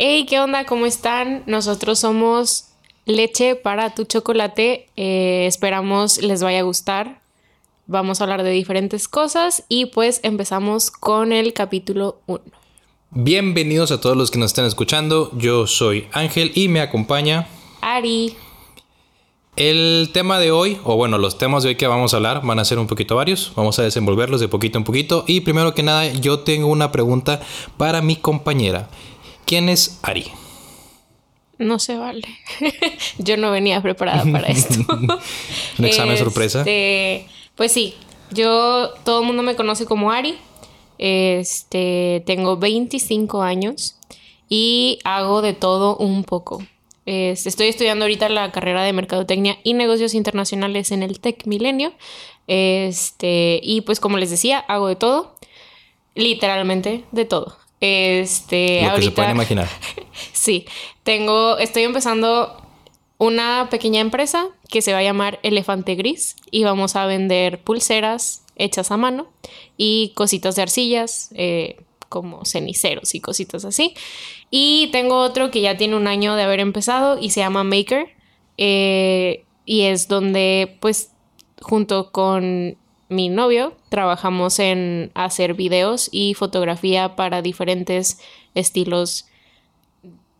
Hey, ¿qué onda? ¿Cómo están? Nosotros somos Leche para tu chocolate. Eh, esperamos les vaya a gustar. Vamos a hablar de diferentes cosas y pues empezamos con el capítulo 1. Bienvenidos a todos los que nos están escuchando. Yo soy Ángel y me acompaña Ari. El tema de hoy, o bueno, los temas de hoy que vamos a hablar van a ser un poquito varios. Vamos a desenvolverlos de poquito en poquito. Y primero que nada, yo tengo una pregunta para mi compañera. ¿Quién es Ari? No se vale. yo no venía preparada para esto. ¿Un examen sorpresa? Este, pues sí, yo, todo el mundo me conoce como Ari. Este, tengo 25 años y hago de todo un poco. Este, estoy estudiando ahorita la carrera de Mercadotecnia y Negocios Internacionales en el Tech Milenio. Este, y pues como les decía, hago de todo. Literalmente de todo. Este, Lo que se pueden imaginar. sí, tengo, estoy empezando una pequeña empresa que se va a llamar Elefante Gris y vamos a vender pulseras hechas a mano y cositas de arcillas, eh, como ceniceros y cositas así. Y tengo otro que ya tiene un año de haber empezado y se llama Maker. eh, y es donde, pues, junto con mi novio, trabajamos en hacer videos y fotografía para diferentes estilos,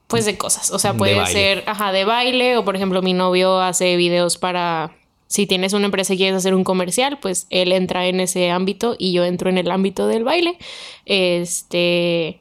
pues, de cosas. O sea, De puede ser, ajá, de baile, o por ejemplo, mi novio hace videos para. Si tienes una empresa y quieres hacer un comercial, pues él entra en ese ámbito y yo entro en el ámbito del baile. Este.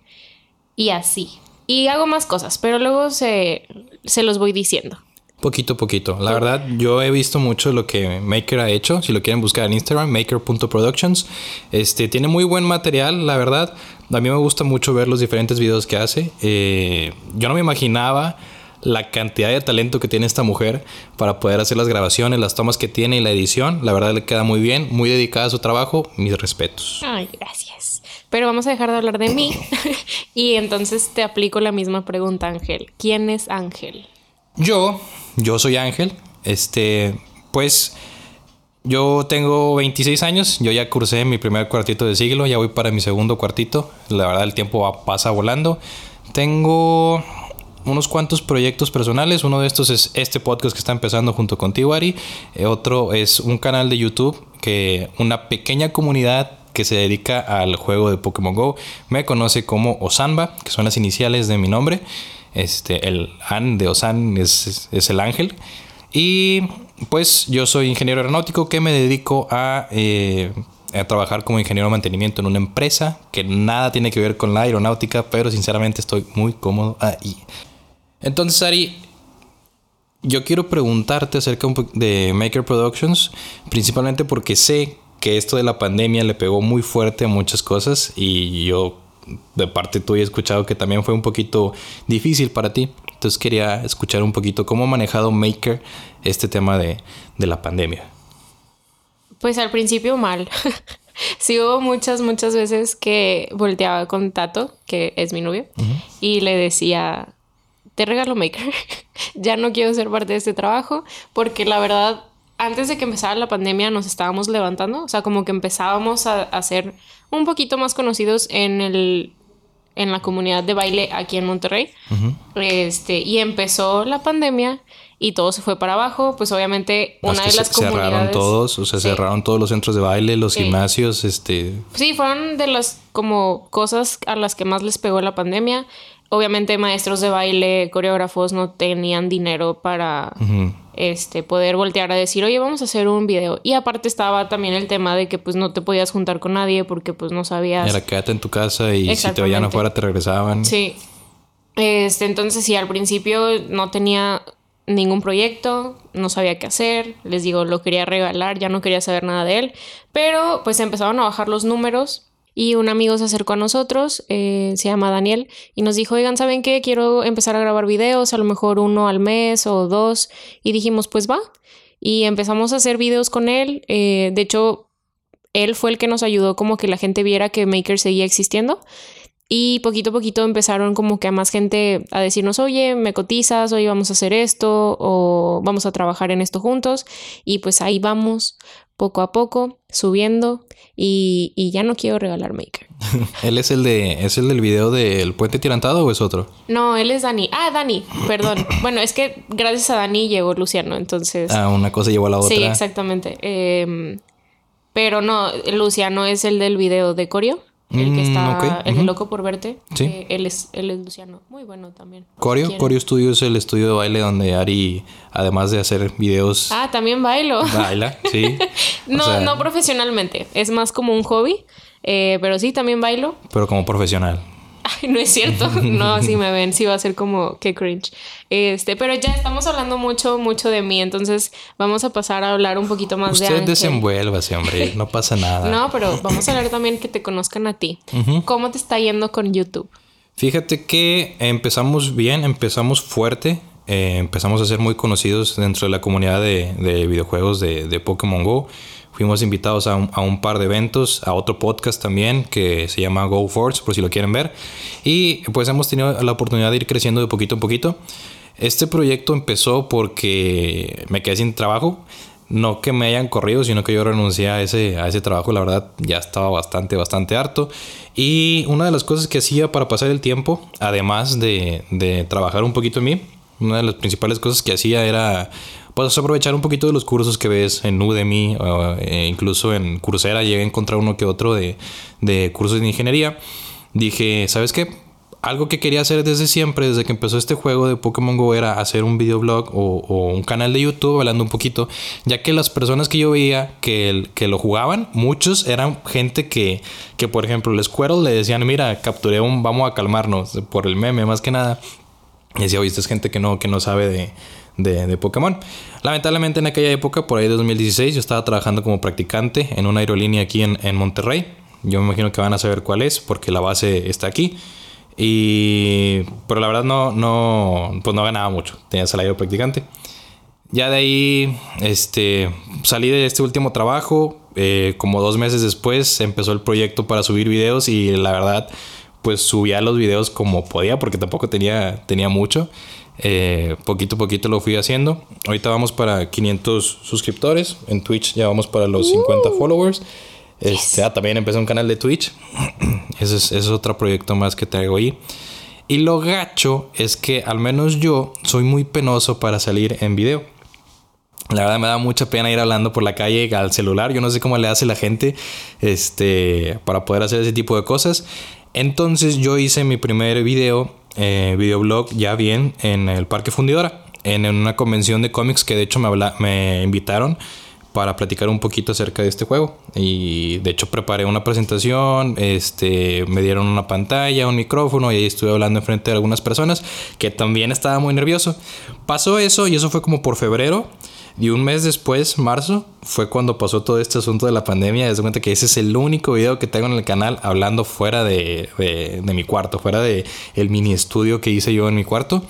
Y así. Y hago más cosas, pero luego se, se los voy diciendo. Poquito a poquito. La verdad, yo he visto mucho lo que Maker ha hecho. Si lo quieren buscar en Instagram, maker.productions. Este, tiene muy buen material, la verdad. A mí me gusta mucho ver los diferentes videos que hace. Eh, yo no me imaginaba la cantidad de talento que tiene esta mujer para poder hacer las grabaciones, las tomas que tiene y la edición. La verdad le queda muy bien, muy dedicada a su trabajo. Mis respetos. Ay, gracias. Pero vamos a dejar de hablar de mí. y entonces te aplico la misma pregunta, Ángel. ¿Quién es Ángel? Yo, yo soy Ángel. Este, pues yo tengo 26 años. Yo ya cursé mi primer cuartito de siglo. Ya voy para mi segundo cuartito. La verdad, el tiempo va- pasa volando. Tengo unos cuantos proyectos personales. Uno de estos es este podcast que está empezando junto contigo, Ari. Eh, otro es un canal de YouTube que una pequeña comunidad que se dedica al juego de Pokémon Go me conoce como Osanba, que son las iniciales de mi nombre. Este, el An de Osan es, es- el ángel. Y pues yo soy ingeniero aeronáutico que me dedico a, eh, a trabajar como ingeniero de mantenimiento en una empresa que nada tiene que ver con la aeronáutica, pero sinceramente estoy muy cómodo ahí. Entonces, Ari, yo quiero preguntarte acerca de Maker Productions, principalmente porque sé que esto de la pandemia le pegó muy fuerte a muchas cosas y yo de parte tuya he escuchado que también fue un poquito difícil para ti. Entonces quería escuchar un poquito cómo ha manejado Maker este tema de, de la pandemia. Pues al principio mal. sí hubo muchas, muchas veces que volteaba con Tato, que es mi novio, y le decía, te regalo Maker. ya no quiero ser parte de este trabajo, porque la verdad, antes de que empezara la pandemia nos estábamos levantando, o sea, como que empezábamos a, a ser un poquito más conocidos en el en la comunidad de baile aquí en Monterrey. Este, y empezó la pandemia y todo se fue para abajo, pues obviamente una Hasta de se- las comunidades cerraron todos, o sea, Sí. cerraron todos los centros de baile, los Sí. gimnasios, este, Sí, fueron de las como cosas a las que más les pegó la pandemia. Obviamente maestros de baile, coreógrafos no tenían dinero para este poder voltear a decir, "Oye, vamos a hacer un video." Y aparte estaba también el tema de que pues no te podías juntar con nadie porque pues no sabías era quédate en tu casa y si te veían afuera te regresaban. Sí. Este, entonces sí, al principio no tenía ningún proyecto, no sabía qué hacer, les digo, lo quería regalar, ya no quería saber nada de él, pero pues empezaron a bajar los números y un amigo se acercó a nosotros, eh, se llama Daniel, y nos dijo, oigan, ¿saben qué? Quiero empezar a grabar videos, a lo mejor uno al mes o dos, y dijimos, pues va, y empezamos a hacer videos con él, eh, de hecho, él fue el que nos ayudó como que la gente viera que Maker seguía existiendo. Y poquito a poquito empezaron como que a más gente a decirnos, oye, me cotizas, oye, vamos a hacer esto, o vamos a trabajar en esto juntos. Y pues ahí vamos. Poco a poco, subiendo y, y ya no quiero regalar Maker. ¿Él es el de es el del video del puente tirantado o es otro? No, él es Dani. Ah, Dani, perdón. bueno, es que gracias a Dani llegó Luciano, entonces. Ah, una cosa llevó a la otra. Sí, exactamente. Em, pero no, Luciano es el del video de Corio. El que Mm, está, el. Loco por verte. Sí. Eh, él, es, él es Luciano. Muy bueno también. Corio. Corio Studio es el estudio de baile donde Ari, además de hacer videos, Ah, también bailo. baila, sí. No, sea, no profesionalmente. Es más como un hobby. eh, pero sí, también bailo. Pero como profesional. Ay, no es cierto. No, si me ven, sí va a ser como que cringe. Este, pero ya estamos hablando mucho, mucho de mí. Entonces vamos a pasar a hablar un poquito más de Usted desenvuélvase, hombre, no pasa nada. No, pero vamos a hablar también que te conozcan a ti. ¿Cómo te está yendo con YouTube? Fíjate que empezamos bien, empezamos fuerte, eh, empezamos a ser muy conocidos dentro de la comunidad de, de videojuegos de, de Pokémon Go. Fuimos invitados a un, a un par de eventos, a otro podcast también que se llama Go Force, por si lo quieren ver. Y pues hemos tenido la oportunidad de ir creciendo de poquito en poquito. Este proyecto empezó porque me quedé sin trabajo. No que me hayan corrido, sino que yo renuncié a ese, a ese trabajo. La verdad, ya estaba bastante, bastante harto. Y una de las cosas que hacía para pasar el tiempo, además de, de trabajar un poquito en mí, una de las principales cosas que hacía era pues aprovechar un poquito de los cursos que ves en Udemy o eh, incluso en Coursera. Llegué a encontrar uno que otro de, de cursos de ingeniería. Dije, ¿sabes qué? algo que quería hacer desde siempre, desde que empezó este juego de Pokémon Go, era hacer un videoblog o, o un canal de YouTube hablando un poquito, ya que las personas que yo veía que, el- que lo jugaban, muchos eran gente que, que, por ejemplo, el Squirrel le decían, mira, capturé un, vamos a calmarnos, por el meme más que nada. Y decía, oye, esta es gente que no, que no sabe de, de, de Pokémon. Lamentablemente en aquella época, por ahí de 2016, yo estaba trabajando como practicante en una aerolínea aquí en, en Monterrey. Yo me imagino que van a saber cuál es, porque la base está aquí. Y... Pero la verdad no, no, pues no ganaba mucho. Tenía salario practicante. Ya de ahí, este, salí de este último trabajo. eh, como dos meses después empezó el proyecto para subir videos y la verdad, pues subía los videos como podía porque tampoco tenía, tenía mucho. Eh, poquito a poquito lo fui haciendo. Ahorita vamos para 500 suscriptores. En Twitch ya vamos para los 50 followers. Este, ah, también empecé un canal de Twitch. ese, es, ese es otro proyecto más que traigo ahí. Y lo gacho es que al menos yo soy muy penoso para salir en video. La verdad me da mucha pena ir hablando por la calle al celular. Yo no sé cómo le hace la gente este, para poder hacer ese tipo de cosas. Entonces yo hice mi primer video, eh, videoblog ya bien en el Parque Fundidora. En, una convención de cómics que de hecho me, habla- me invitaron para platicar un poquito acerca de este juego. Y de hecho preparé una presentación, este, me dieron una pantalla, un micrófono y ahí estuve hablando enfrente de algunas personas que también estaba muy nervioso. Pasó eso y eso fue como por febrero. Y un mes después, marzo, fue cuando pasó todo este asunto de la pandemia. Desde cuenta que ese es el único video que tengo en el canal hablando fuera de, de- de mi cuarto, fuera de el mini estudio que hice yo en mi cuarto.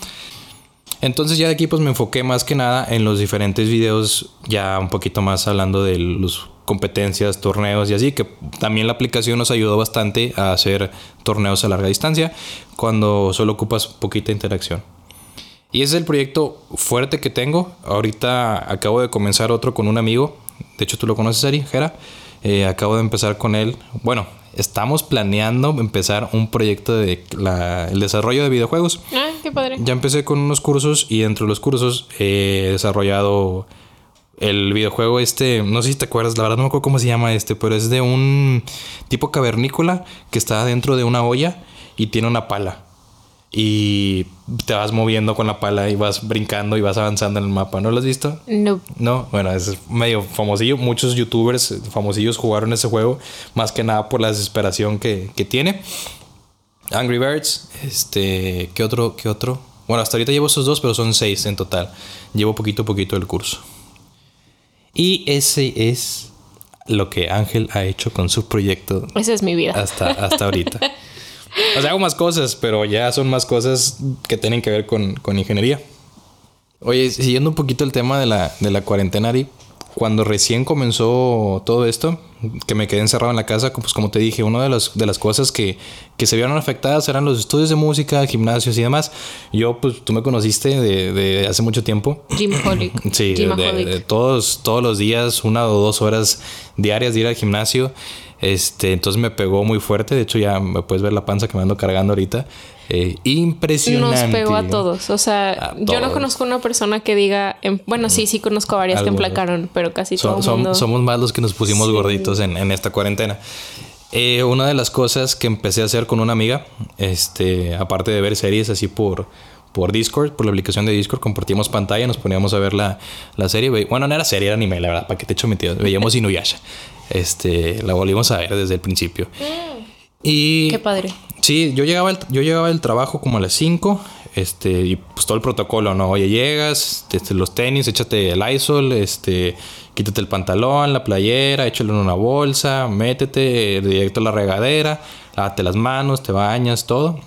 Entonces ya de aquí pues me enfoqué más que nada en los diferentes videos, ya un poquito más hablando de las competencias, torneos y así, que también la aplicación nos ayudó bastante a hacer torneos a larga distancia cuando solo ocupas poquita interacción. Y ese es el proyecto fuerte que tengo. Ahorita acabo de comenzar otro con un amigo. De hecho, tú lo conoces, Ari, Jera. Eh, acabo de empezar con él. Bueno, estamos planeando empezar un proyecto de la- el desarrollo de videojuegos. Ah, qué padre. Ya empecé con unos cursos y dentro de los cursos he desarrollado el videojuego este, no sé si te acuerdas, la verdad no me acuerdo cómo se llama este, pero es de un tipo cavernícola que está dentro de una olla y tiene una pala. Y te vas moviendo con la pala y vas brincando y vas avanzando en el mapa. ¿No lo has visto? No. No, bueno, es medio famosillo. Muchos youtubers famosillos jugaron ese juego, más que nada por la desesperación que, que tiene. Angry Birds, este, ¿qué otro? ¿Qué otro? Bueno, hasta ahorita llevo esos dos, pero son seis en total. Llevo poquito a poquito el curso. Y ese es lo que Ángel ha hecho con su proyecto Esa es mi vida. hasta, hasta ahorita. O sea, hago más cosas, pero ya son más cosas que tienen que ver con, con ingeniería. Oye, siguiendo un poquito el tema de la, de la cuarentena, Ari, cuando recién comenzó todo esto, que me quedé encerrado en la casa, pues como te dije, una de las, de las cosas que, que se vieron afectadas eran los estudios de música, gimnasios y demás. Yo, pues tú me conociste de, de hace mucho tiempo. Gymaholic. Sí, de, de todos, todos los días, una o dos horas diarias de ir al gimnasio. Este, entonces me pegó muy fuerte. De hecho, ya me puedes ver la panza que me ando cargando ahorita. Eh, impresionante. Nos pegó a todos. O sea, yo no conozco una persona que diga. em, bueno, sí, sí conozco a varias que emplacaron, pero casi todo som- mundo. somos más los que nos pusimos Sí. gorditos en, en esta cuarentena. Eh, una de las cosas que empecé a hacer con una amiga, este, aparte de ver series así por, por Discord, por la aplicación de Discord, compartíamos pantalla, nos poníamos a ver la, la serie. Bueno, no era serie, era anime, la verdad, para que te echo metido. Veíamos Inuyasha. Este, la volvimos a ver desde el principio. Y Qué padre. Sí, yo llegaba, al- yo llegaba del trabajo como a las 5. Este, y pues todo el protocolo, ¿no? Oye, llegas, este, los tenis, échate el ISOL, este, quítate el pantalón, la playera, échalo en una bolsa, métete directo a la regadera, lávate las manos, te bañas, todo.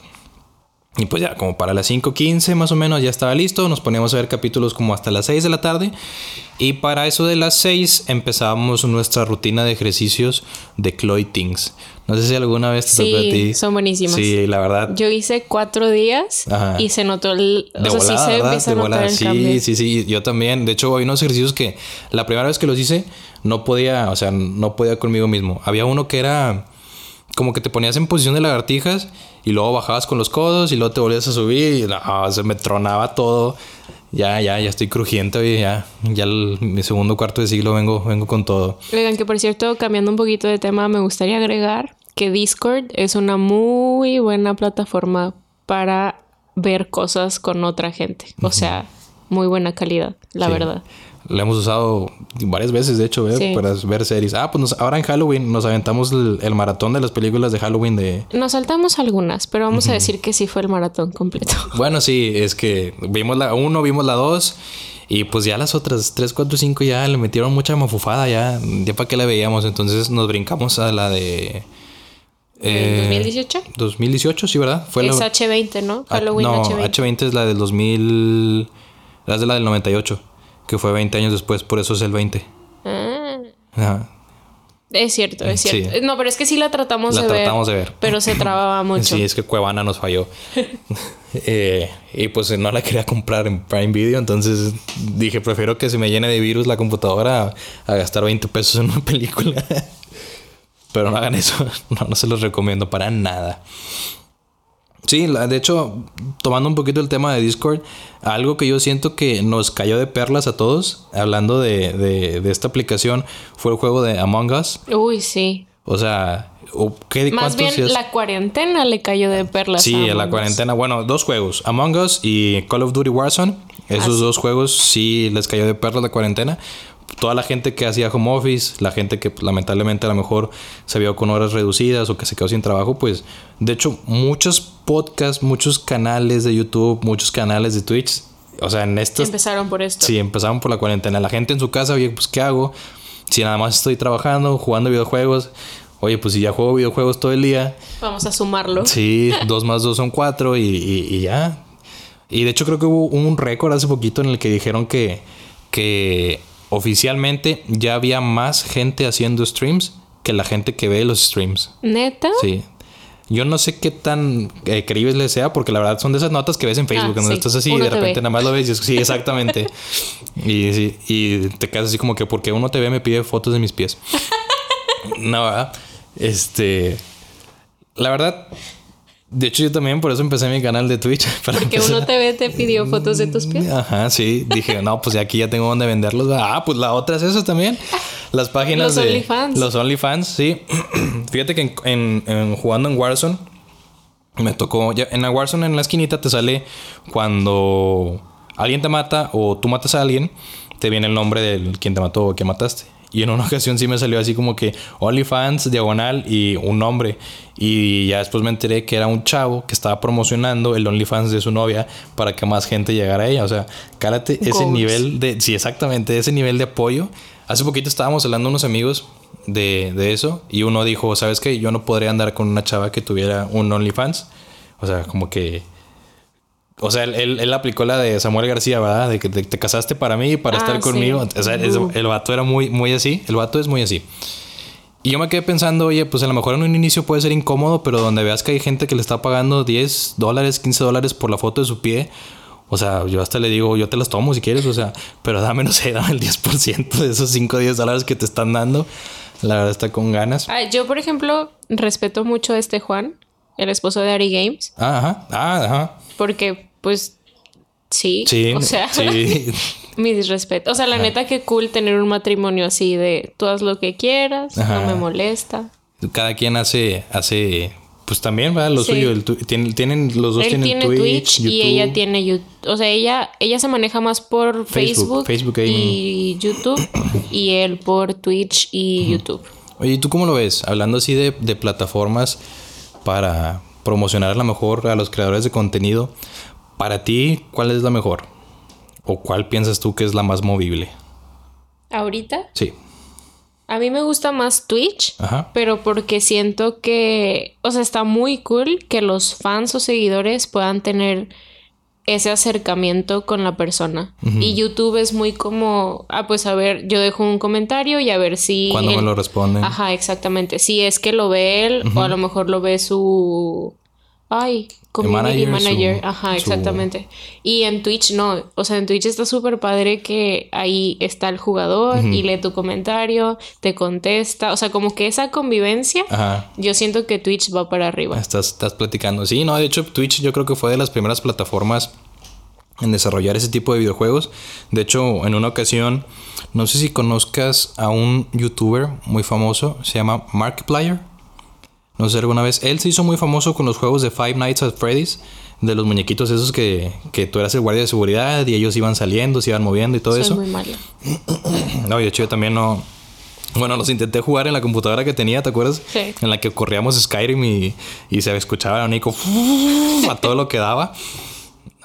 Y pues ya, como para las 5.15 más o menos ya estaba listo. Nos poníamos a ver capítulos como hasta las 6 de la tarde. Y para eso de las 6 empezábamos nuestra rutina de ejercicios de Chloe Things. No sé si alguna vez te tocó a Sí, ti. son buenísimas. Sí, la verdad. Yo hice cuatro días Ajá. y se notó el. De o sea, volada, sí se ¿verdad? empieza a De notar volada. el Sí, cambio. sí, sí. Yo también. De hecho, hay unos ejercicios que la primera vez que los hice no podía, o sea, no podía conmigo mismo. Había uno que era como que te ponías en posición de lagartijas y luego bajabas con los codos y luego te volvías a subir y se me tronaba todo. Ya, ya, ya estoy crujiente hoy, ya, ya el- mi segundo cuarto de siglo vengo, vengo con todo. Oigan, que por cierto, cambiando un poquito de tema, me gustaría agregar que Discord es una muy buena plataforma para ver cosas con otra gente. O sea, muy buena calidad, la Sí. verdad. La hemos usado varias veces, de hecho, ¿eh? Sí. para ver series. Ah, pues nos- ahora en Halloween nos aventamos el, el maratón de las películas de Halloween de, Nos saltamos algunas, pero vamos a decir que sí fue el maratón completo. Bueno, sí, es que vimos la 1, vimos la 2 y pues ya las otras 3, 4, 5 ya le metieron mucha mafufada ya, ya para qué la veíamos, entonces nos brincamos a la de... ¿En 2018? 2018, sí, ¿verdad? Fue es la... H20, ¿no? Ah, Halloween no, H20. H20 es la del 2000... La es de la del 98, que fue 20 años después, por eso es el 20. Ah, Ajá. es cierto, es Sí. cierto. No, pero es que sí la tratamos La de ver. tratamos de ver. Pero se trababa mucho. Sí, es que Cuevana nos falló. Eh, y pues no la quería comprar en Prime Video, entonces dije, prefiero que se me llene de virus la computadora a, a gastar 20 pesos en una película. Pero no hagan eso, no, no se los recomiendo para nada. Sí, la- de hecho, tomando un poquito el tema de Discord, algo que yo siento que nos cayó de perlas a todos, hablando de, de- de esta aplicación, fue el juego de Among Us. Uy, sí. O sea, ¿qué, Más cuántos bien días- la cuarentena le cayó de perlas. Sí, a la Us. cuarentena. Bueno, dos juegos. Among Us y Call of Duty Warzone. Esos dos juegos sí les cayó de perro la cuarentena. Toda la gente que hacía home office, la gente que pues, lamentablemente a lo mejor se vio con horas reducidas o que se quedó sin trabajo, pues de hecho muchos podcasts, muchos canales de YouTube, muchos canales de Twitch, o sea, en estos... Empezaron por esto. Sí, empezaron por la cuarentena. La gente en su casa, oye, pues ¿qué hago? Si nada más estoy trabajando, jugando videojuegos. Oye, pues si ya juego videojuegos todo el día, Vamos a sumarlo. Sí, dos más dos son cuatro y, y- y ya. Y de hecho creo que hubo un récord hace poquito en el que dijeron que, que oficialmente ya había más gente haciendo streams que la gente que ve los streams. ¿Neta? Sí. Yo no sé qué tan eh, creíble sea, porque la verdad son de esas notas que ves en Facebook, Ah, sí. estás así y de te repente ve. nada más lo ves y es, sí, exactamente. y, sí, y te quedas así como que porque uno te ve me pide fotos de mis pies. no, ¿verdad? Este. La verdad. De hecho, yo también por eso empecé mi canal de Twitch. Para Porque empezar- uno te ve, te pidió fotos de tus pies. Ajá, sí. Dije, no, pues aquí ya tengo donde venderlos. Ah, pues la otra es eso también. Las páginas Los de OnlyFans. los OnlyFans, sí. Fíjate que en, en- en- jugando en Warzone me tocó ya en la Warzone en la esquinita te sale cuando alguien te mata o tú matas a alguien, te viene el nombre del quien te mató o que mataste. Y en una ocasión sí me salió así como que OnlyFans, diagonal y un nombre. Y ya después me enteré que era un chavo que estaba promocionando el OnlyFans de su novia para que más gente llegara a ella. O sea, cálate ese Goals. nivel de... Sí, exactamente, ese nivel de apoyo. Hace poquito estábamos hablando unos amigos de, de eso y uno dijo, ¿sabes qué? Yo no podría andar con una chava que tuviera un OnlyFans. O sea, como que O sea, él, él, aplicó la de Samuel García, ¿verdad? De que te, te casaste para mí y para Ah, estar sí. conmigo. O sea, Uh. el vato era muy, muy así. El vato es muy así. Y yo me quedé pensando, oye, pues a lo mejor en un inicio puede ser incómodo, pero donde veas que hay gente que le está pagando 10 dólares, 15 dólares por la foto de su pie. O sea, yo hasta le digo, yo te las tomo si quieres, o sea, pero dame, no sé, dame el 10% de esos 5 o 10 dólares que te están dando. La verdad está con ganas. Ah, yo, por ejemplo, respeto mucho a este Juan, el esposo de Ari Games, Ah, ajá, ah, ajá. porque, pues, sí. Sí, O sea, sí. mi disrespeto. O sea, la neta, que cool tener un matrimonio así de tú haz lo que quieras, Ajá. no me molesta. Cada quien hace, hace, pues también, ¿verdad? Lo Sí. suyo. El tienen, tienen, los dos Él tienen tiene Twitch, y ella tiene YouTube. O sea, ella, ella se maneja más por Facebook, Facebook, Facebook y YouTube y él por Twitch y YouTube. Oye, ¿y tú cómo lo ves? Hablando así de, de plataformas para promocionar a lo mejor a los creadores de contenido. Para ti, ¿cuál es la mejor? ¿O cuál piensas tú que es la más movible? Ahorita, Sí. a mí me gusta más Twitch. Ajá. Pero porque siento que, o sea, está muy cool que los fans o seguidores puedan tener ese acercamiento con la persona. Y YouTube es muy como, ah, pues a ver, yo dejo un comentario y a ver si... ¿Cuándo me lo responden? Ajá, exactamente. Si es que lo ve él o a lo mejor lo ve su... Ay, community manager, manager. su- Ajá, su- exactamente. Y en Twitch no. O sea, en Twitch está súper padre que ahí está el jugador y lee tu comentario, te contesta. O sea, como que esa convivencia, Ajá. yo siento que Twitch va para arriba. Estás, estás platicando. Sí, no, de hecho, Twitch yo creo que fue de las primeras plataformas en desarrollar ese tipo de videojuegos. De hecho, en una ocasión, no sé si conozcas a un youtuber muy famoso, se llama Markiplier. No sé alguna vez. Él se hizo muy famoso con los juegos de Five Nights at Freddy's, de los muñequitos esos que, que tú eras el guardia de seguridad y ellos iban saliendo, se iban moviendo y todo Soy eso. muy mala. No, de hecho yo también no. Bueno, los intenté jugar en la computadora que tenía, ¿te acuerdas? Sí. En la que corríamos Skyrim y, y se escuchaba el Nico a todo lo que daba.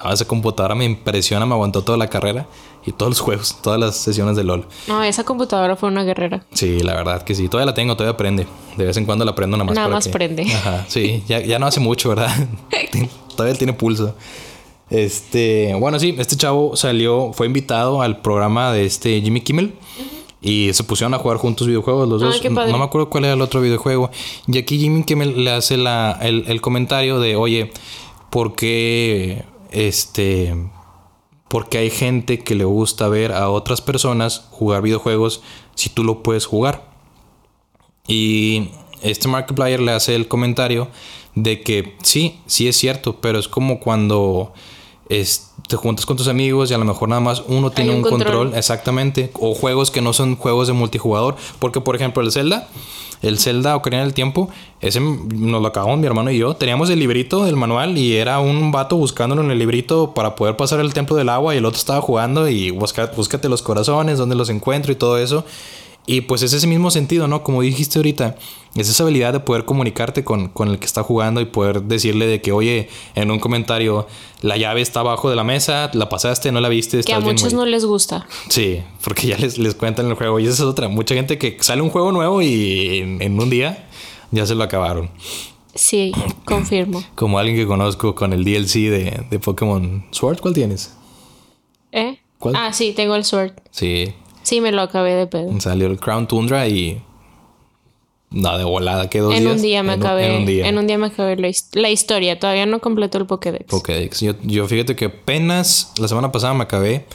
No, esa computadora me impresiona, me aguantó toda la carrera y todos los juegos, todas las sesiones de LOL. No, esa computadora fue una guerrera. Sí, la verdad que sí. Todavía la tengo, todavía prende. De vez en cuando la prendo nada más. Nada para más que- prende. Ajá, sí. Ya, ya no hace mucho, ¿verdad? todavía tiene pulso. Este, bueno, sí, este chavo salió, fue invitado al programa de este Jimmy Kimmel. Y se pusieron a jugar juntos videojuegos los Ah, dos. No me acuerdo cuál era el otro videojuego. Y aquí Jimmy Kimmel le hace la, el, el comentario de, oye, ¿por qué este... Porque hay gente que le gusta ver a otras personas jugar videojuegos si tú lo puedes jugar. Y este Markiplier le hace el comentario de que sí, sí es cierto, pero es como cuando es- te juntas con tus amigos y a lo mejor nada más uno tiene un un control. control. exactamente, o juegos que no son juegos de multijugador, porque por ejemplo el Zelda, el Zelda Ocarina del Tiempo, ese nos lo acabamos mi hermano y yo, teníamos el librito del manual y era un vato buscándolo en el librito para poder pasar el templo del agua y el otro estaba jugando y busca, búscate los corazones, dónde los encuentro y todo eso. Y pues es ese mismo sentido, ¿no? Como dijiste ahorita, es esa habilidad de poder comunicarte con, con el que está jugando y poder decirle de que, oye, en un comentario, la llave está abajo de la mesa, la pasaste, no la viste, Que a bien, muchos güey". no les gusta. Sí, porque ya les, les cuentan el juego. Y esa es otra. Mucha gente que sale un juego nuevo y en, en un día ya se lo acabaron. Sí, confirmo. Como alguien que conozco con el DLC de, de Pokémon Sword, ¿cuál tienes? ¿Eh? ¿Cuál? Ah, sí, tengo el Sword. Sí, Sí, me lo acabé de pedo. salió el Crown Tundra y. No, de volada, que dos En días. un día me En acabé. En un día. En un día me acabé la, la historia. Todavía no completo el Pokédex. Pokédex. Yo, yo fíjate que apenas la semana pasada me acabé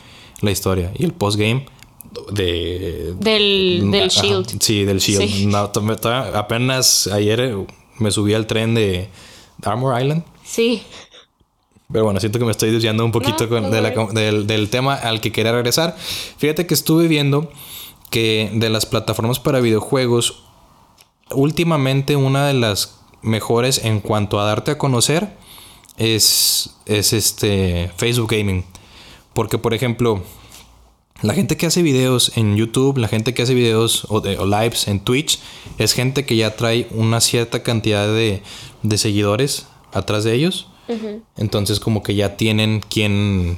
la historia y el postgame de. Del, del Ajá, Shield. Sí, del Shield. Sí. No, apenas ayer eh, me subí al tren de Armor Island. Sí. Pero bueno, siento que me estoy desviando un poquito No, con- no de la- worries. del, del tema al que quería regresar. Fíjate que estuve viendo que de las plataformas para videojuegos, últimamente una de las mejores en cuanto a darte a conocer es, es este Facebook Gaming. Porque, por ejemplo, la gente que hace videos en YouTube, la gente que hace videos o, de- o lives en Twitch, es gente que ya trae una cierta cantidad de, de seguidores atrás de ellos. Entonces como que ya tienen quien,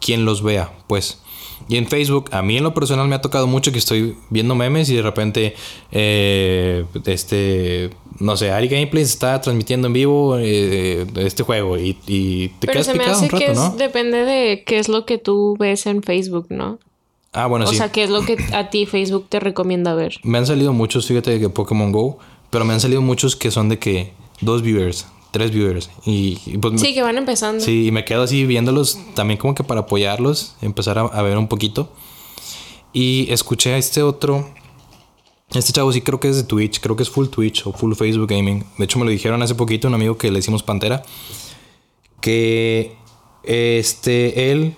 quien los vea, pues. Y en Facebook, a mí en lo personal me ha tocado mucho que estoy viendo memes y de repente, eh, este, no sé, Ari Gameplays está transmitiendo en vivo eh, este juego y, y te Pero quedas se me hace un rato, que es- ¿no? depende de qué es lo que tú ves en Facebook, ¿no? Ah, bueno, o sí. sea, qué es lo que a ti Facebook te recomienda ver. Me han salido muchos, fíjate, de que Pokémon Go, pero me han salido muchos que son de que dos viewers, tres viewers. Y, y pues me- Sí, que van empezando. Sí, y me quedo así viéndolos también como que para apoyarlos, empezar a, a ver un poquito. Y escuché a este otro, este chavo sí creo que es de Twitch, creo que es full Twitch o full Facebook Gaming. De hecho me lo dijeron hace poquito un amigo que le decimos Pantera, que este, él,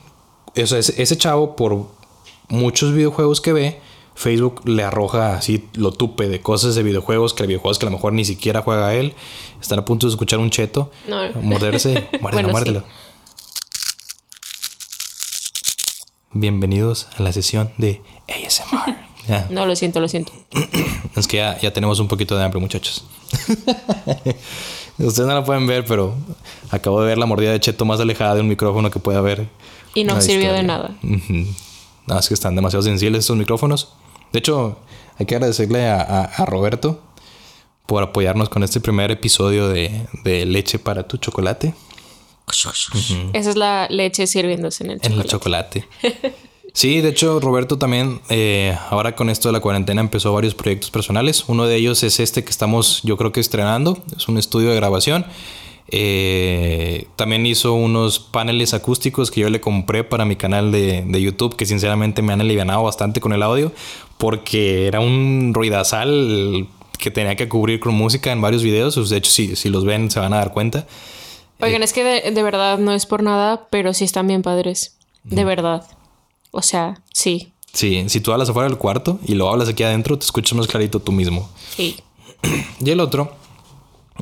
o sea, ese, ese chavo por muchos videojuegos que ve, Facebook le arroja así lo tupe de cosas de videojuegos, que videojuegos que a lo mejor ni siquiera juega él. Están a punto de escuchar un cheto, No. morderse, muérdelo, Bueno, sí. muérdelo. Bienvenidos a la sesión de ASMR. No, lo siento, lo siento. Es que ya, ya tenemos un poquito de hambre, muchachos. Ustedes no lo pueden ver, pero acabo de ver la mordida de Cheto más alejada de un micrófono que pueda haber. Y no la sirvió de nada. Ujú. No, es que están demasiado sensibles estos micrófonos. De hecho, hay que agradecerle a, a- a Roberto por apoyarnos con este primer episodio de, de Leche para tu chocolate. Esa es la leche sirviéndose en el En el chocolate. chocolate. Sí, de hecho, Roberto también, eh, ahora con esto de la cuarentena, empezó varios proyectos personales. Uno de ellos es este que estamos, yo creo que estrenando. Es un estudio de grabación. Eh, también hizo unos paneles acústicos que yo le compré para mi canal de, de YouTube, que sinceramente me han alivianado bastante con el audio, porque era un ruidazal que tenía que cubrir con música en varios videos. De hecho, si, si los ven, se van a dar cuenta. Oigan, es que de, de verdad no es por nada, pero sí están bien padres. De verdad. O sea, sí. Sí, si tú hablas afuera del cuarto y lo hablas aquí adentro, te escuchas más clarito tú mismo. Sí. Y el otro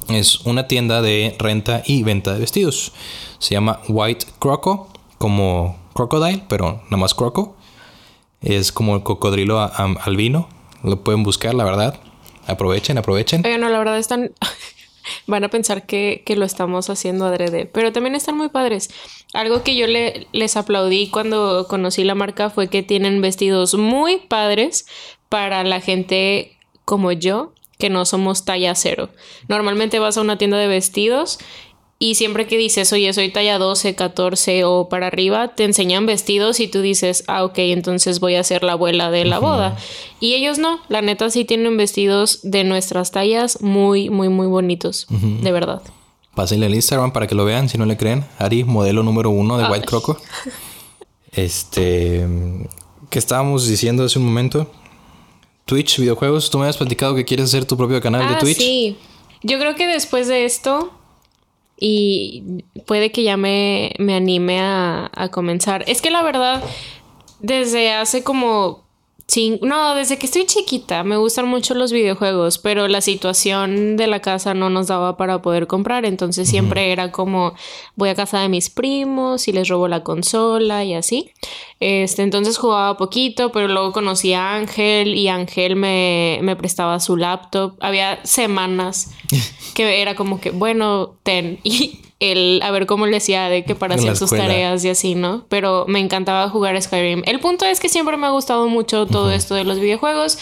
es una tienda de renta y venta de vestidos. Se llama White Croco, como crocodile, pero nada más croco. Es como el cocodrilo albino. Lo pueden buscar, la verdad. Aprovechen, aprovechen. Oigan, no, la verdad están. Van a pensar que, que lo estamos haciendo adrede, pero también están muy padres. Algo que yo le- les aplaudí cuando conocí la marca fue que tienen vestidos muy padres para la gente como yo, que no somos talla cero. Normalmente vas a una tienda de vestidos y siempre que dices, oye, soy talla 12, 14 o para arriba, te enseñan vestidos y tú dices, ah, ok, entonces voy a ser la abuela de la boda. Y ellos no, la neta sí tienen vestidos de nuestras tallas muy, muy, muy bonitos, de verdad. Pásenle al Instagram para que lo vean si no le creen. Ari, modelo número uno de Ay. White Croco. Este. ¿Qué estábamos diciendo hace un momento? Twitch, videojuegos. Tú me has platicado que quieres hacer tu propio canal de Ah, Twitch. sí. Yo creo que después de esto, y puede que ya me, me anime a, a comenzar. Es que la verdad, desde hace como... no, desde que estoy chiquita me gustan mucho los videojuegos, pero la situación de la casa no nos daba para poder comprar, entonces siempre era como voy a casa de mis primos y les robo la consola y así. Este, entonces jugaba poquito, pero luego conocí a Ángel y Ángel me, me prestaba su laptop. Había semanas que era como que, bueno, ten. Y él, a ver cómo le hacía de que para En hacer sus tareas y así, ¿no? Pero me encantaba jugar Skyrim. El punto es que siempre me ha gustado mucho todo esto de los videojuegos.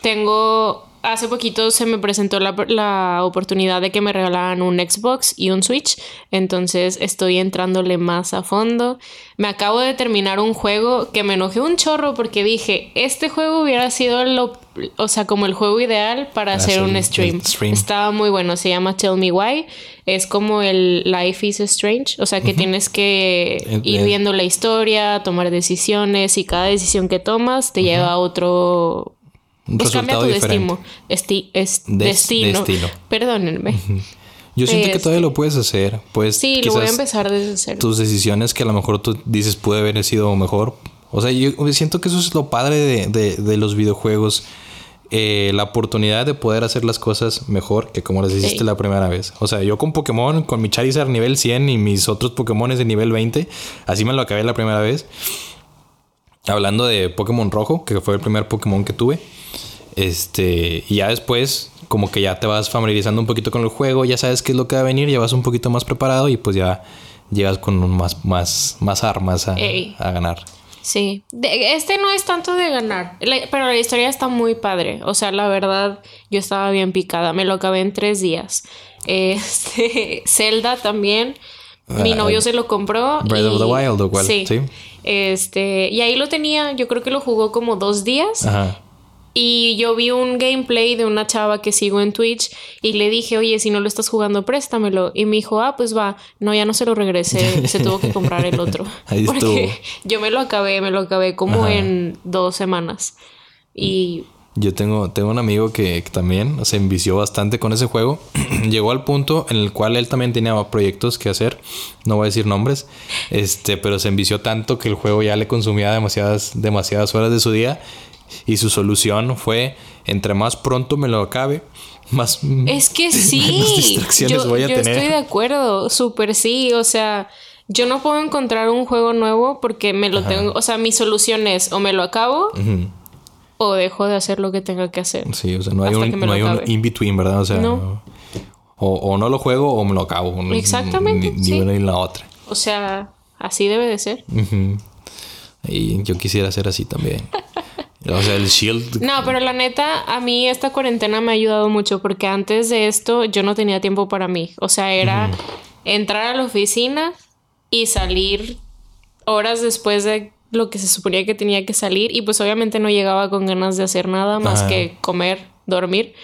Tengo. Hace poquito se me presentó la, la oportunidad de que me regalaran un Xbox y un Switch. Entonces estoy entrándole más a fondo. Me acabo de terminar un juego que me enojé un chorro porque dije: Este juego hubiera sido lo. O sea, como el juego ideal para hacer Hacer un stream. stream. Estaba muy bueno. Se llama Tell Me Why. Es como el Life is Strange. O sea, que tienes que ir viendo la historia, tomar decisiones y cada decisión que tomas te lleva a otro. Un Pues cambia tu diferente. destino. Esti- es- Des- destino. destino. Perdónenme. Yo siento que Este. todavía lo puedes hacer. Pues Sí, lo voy a empezar desde cero. tus decisiones que a lo mejor tú dices puede haber sido mejor. O sea, yo siento que eso es lo padre de, de- de los videojuegos. Eh, la oportunidad de poder hacer las cosas mejor que como las hiciste Sí. la primera vez. O sea, yo con Pokémon, con mi Charizard nivel 100 y mis otros Pokémon de nivel 20, así me lo acabé la primera vez. Hablando de Pokémon Rojo, que fue el primer Pokémon que tuve. Este, y ya después, como que ya te vas familiarizando un poquito con el juego, ya sabes qué es lo que va a venir, ya vas un poquito más preparado y pues ya llegas con más, más, más armas a, a ganar. Sí. De- este no es tanto de ganar, la- pero la historia está muy padre. O sea, la verdad, yo estaba bien picada. Me lo acabé en tres días. Este, Zelda también. Mi Ah, novio se lo compró. Breath of the Wild, ¿o cuál? Sí. Sí. Este, y ahí lo tenía. Yo creo que lo jugó como dos días. Ajá. Y yo vi un gameplay de una chava que sigo en Twitch y le dije, oye, si no lo estás jugando, préstamelo. Y me dijo, ah, pues va. No, ya no se lo regresé. se tuvo que comprar el otro. Ahí Porque estuvo. yo me lo acabé, me lo acabé como Ajá. en dos semanas. Y Yo tengo, tengo un amigo que, que también se envició bastante con ese juego. Llegó al punto en el cual él también tenía proyectos que hacer. No voy a decir nombres. Este, pero se envició tanto que el juego ya le consumía demasiadas, demasiadas horas de su día. Y su solución fue: entre más pronto me lo acabe, más. es que sí. distracciones yo voy a yo tener. estoy de acuerdo, súper sí. O sea, yo no puedo encontrar un juego nuevo porque me lo tengo. O sea, mi solución es o me lo acabo o dejo de hacer lo que tenga que hacer. Sí, o sea, no hay un, no hay un in-between, ¿verdad? O sea, No. o, o no lo juego o me lo acabo. Exactamente, Ni, ni sí. una ni la otra. O sea, así debe de ser. Y yo quisiera ser así también. O sea, el Shield. No, pero la neta, a mí esta cuarentena me ha ayudado mucho porque antes de esto yo no tenía tiempo para mí. O sea, era entrar a la oficina y salir horas después de lo que se suponía que tenía que salir y pues obviamente no llegaba con ganas de hacer nada más Ajá. que comer, dormir.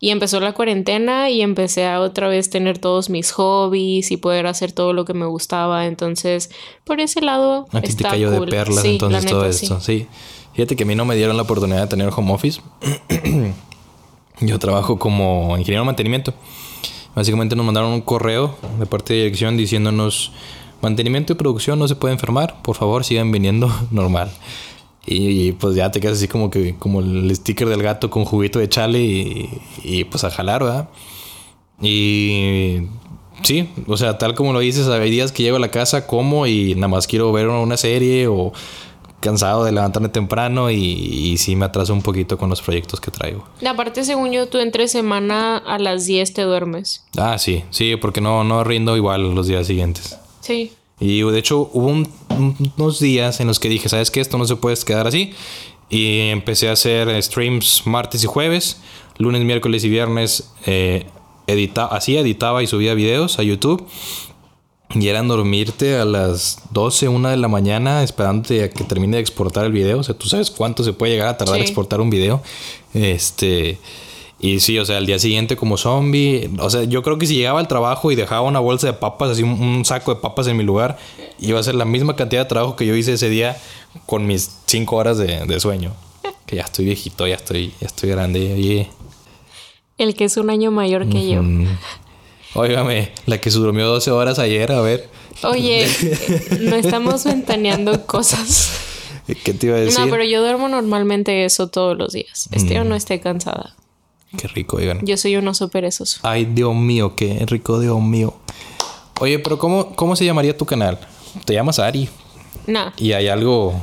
Y empezó la cuarentena y empecé a otra vez tener todos mis hobbies y poder hacer todo lo que me gustaba. Entonces, por ese lado, A ti te cayó de perlas Sí, entonces todo esto. Sí. Fíjate que a mí no me dieron la oportunidad de tener home office. yo trabajo como ingeniero de mantenimiento. Básicamente nos mandaron un correo de parte de dirección diciéndonos mantenimiento y producción no se puede enfermar, por favor sigan viniendo normal. Y, y, pues ya te quedas así como que como el sticker del gato con juguito de chale y, y, pues a jalar, ¿verdad? Y sí, o sea, tal como lo dices, hay días que llego a la casa, como y nada más quiero ver una serie o cansado de levantarme temprano y, y sí me atraso un poquito con los proyectos que traigo. Y aparte, según yo, tú entre semana a las 10 te duermes. Ah, sí, sí, porque no, no rindo igual los días siguientes. Sí. Y de hecho hubo un- un- unos días en los que dije, ¿sabes qué? Esto no se puede quedar así. Y empecé a hacer streams martes y jueves, lunes, miércoles y viernes. Eh, edita así editaba y subía videos a YouTube. Y eran dormirte a las 12, 1 de la mañana esperándote a que termine de exportar el video. O sea, tú sabes cuánto se puede llegar a tardar Sí. exportar un video. Este... Y sí, o sea, al día siguiente como zombie. O sea, yo creo que si llegaba al trabajo y dejaba una bolsa de papas, así un, un saco de papas en mi lugar, iba a ser la misma cantidad de trabajo que yo hice ese día con mis 5 horas de, de sueño. Que ya estoy viejito, ya estoy, ya estoy grande. Oye, El que es un año mayor que yo. Mm, óigame, la que se durmió 12 horas ayer, a ver. Oye, no estamos ventaneando cosas. ¿Qué te iba a decir? No, pero yo duermo normalmente eso todos los días. Esté o no esté cansada. Qué rico, oigan. Yo soy un oso perezoso. Ay, Dios mío, qué rico, Dios mío. Oye, pero ¿cómo, cómo se llamaría tu canal? Te llamas Ari. No. Y hay algo.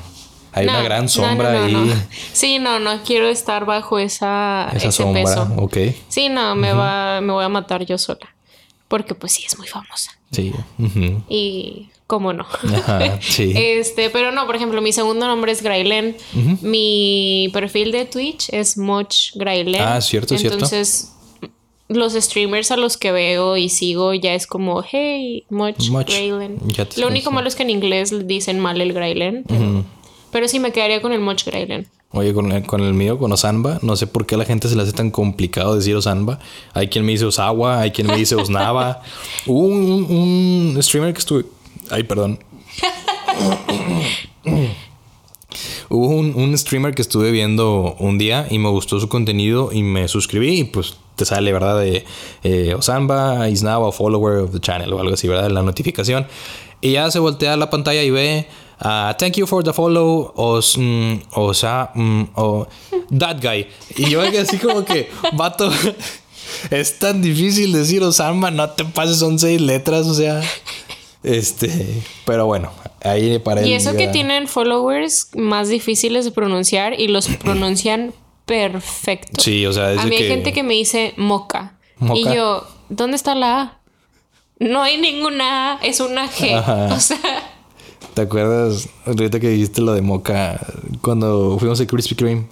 Hay una gran sombra no, no, ahí. Sí, no, no quiero estar bajo esa, Esa ese sombra. peso. Ok. Sí, no, me va, me voy a matar yo sola. Porque pues sí es muy famosa. Sí. Y cómo no. Ajá, sí. Este, pero no, por ejemplo, mi segundo nombre es Grailen. Mi perfil de Twitch es Moch Grailen. Ah, cierto, cierto. Entonces, los streamers a los que veo y sigo ya es como, hey, Moch. Grailen. Lo único malo es que en inglés dicen mal el Grailen. Pero, pero sí me quedaría con el Moch Grailen. Oye, con el, con el mío, con Osanba, no sé por qué a la gente se le hace tan complicado decir Osanba. Hay quien me dice Osawa, hay quien me dice Osnava. Hubo un, un- un streamer que estuve. Ay, perdón. Hubo un, un streamer que estuve viendo un día y me gustó su contenido y me suscribí y pues te sale, ¿verdad? De eh, Osanba is now a follower of the channel o algo así, ¿verdad? La notificación. Y ya se voltea la pantalla y ve, ah, thank you for the follow, os, mm, o sea, mm, o that guy. Y yo así como que, vato, es tan difícil decir Osama, no te pases, son seis letras, o sea, este, pero bueno, ahí para Y eso que ya- tienen followers más difíciles de pronunciar y los pronuncian perfecto. Sí, o sea, A mí hay que- gente que me dice moca. Moca. Y yo, ¿dónde está la A? No hay ninguna A, es una G. Ajá. O sea, ¿Te acuerdas ahorita que dijiste lo de Moca cuando fuimos a Krispy Kreme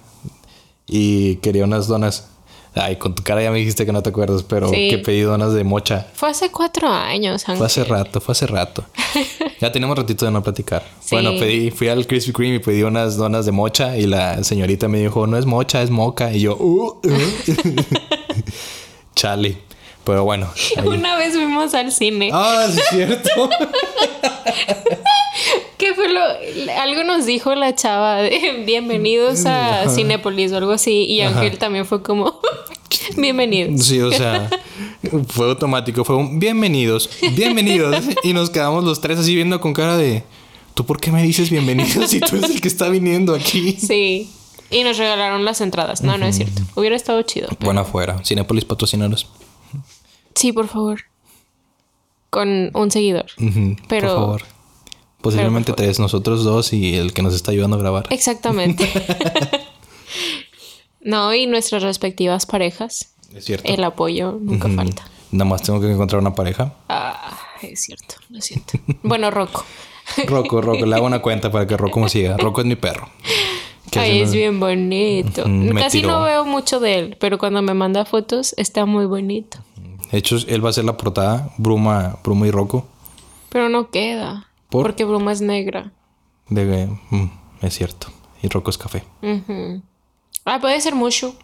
y quería unas donas? Ay, con tu cara ya me dijiste que no te acuerdas, pero Sí. que pedí donas de mocha. Fue hace cuatro años, Ángel. Fue hace rato, fue hace rato. ya tenemos ratito de no platicar. Sí. Bueno, pedí, fui al Krispy Kreme y pedí unas donas de mocha y la señorita me dijo, no es mocha, es moca. Y yo, uh, uh. Chale. Pero bueno. ahí- Una vez fuimos al cine. Ah, sí es cierto. ¿Qué fue lo...? Algo nos dijo la chava de bienvenidos a Cinépolis o algo así. Y Ángel también fue como... bienvenidos. Sí, o sea, fue automático. Fue un bienvenidos, bienvenidos. Y nos quedamos los tres así viendo con cara de, ¿tú por qué me dices bienvenidos si tú eres el que está viniendo aquí? Sí. Y nos regalaron las entradas. No, no es cierto. Hubiera estado chido. Bueno, afuera. Cinepolis patrocinaros. Sí, por favor. Con un seguidor. Pero- Por favor. Posiblemente pero por tres, nosotros dos y el que nos está ayudando a grabar. Exactamente. no, y nuestras respectivas parejas. Es cierto. El apoyo nunca falta. Nada más tengo que encontrar una pareja. Ah, es cierto, lo siento. Bueno, Rocco. Rocco, Rocco, le hago una cuenta para que Rocco me siga. Rocco es mi perro. Ay, es bien bonito. Casi tiró. no veo mucho de él, pero cuando me manda fotos está muy bonito. De hecho, él va a ser la portada, Bruma, Bruma y Rocco. Pero no queda. ¿Por? Porque Bruma es negra. De, mm, es cierto. Y Rocco es café. Ujú. Ah, puede ser Mushu.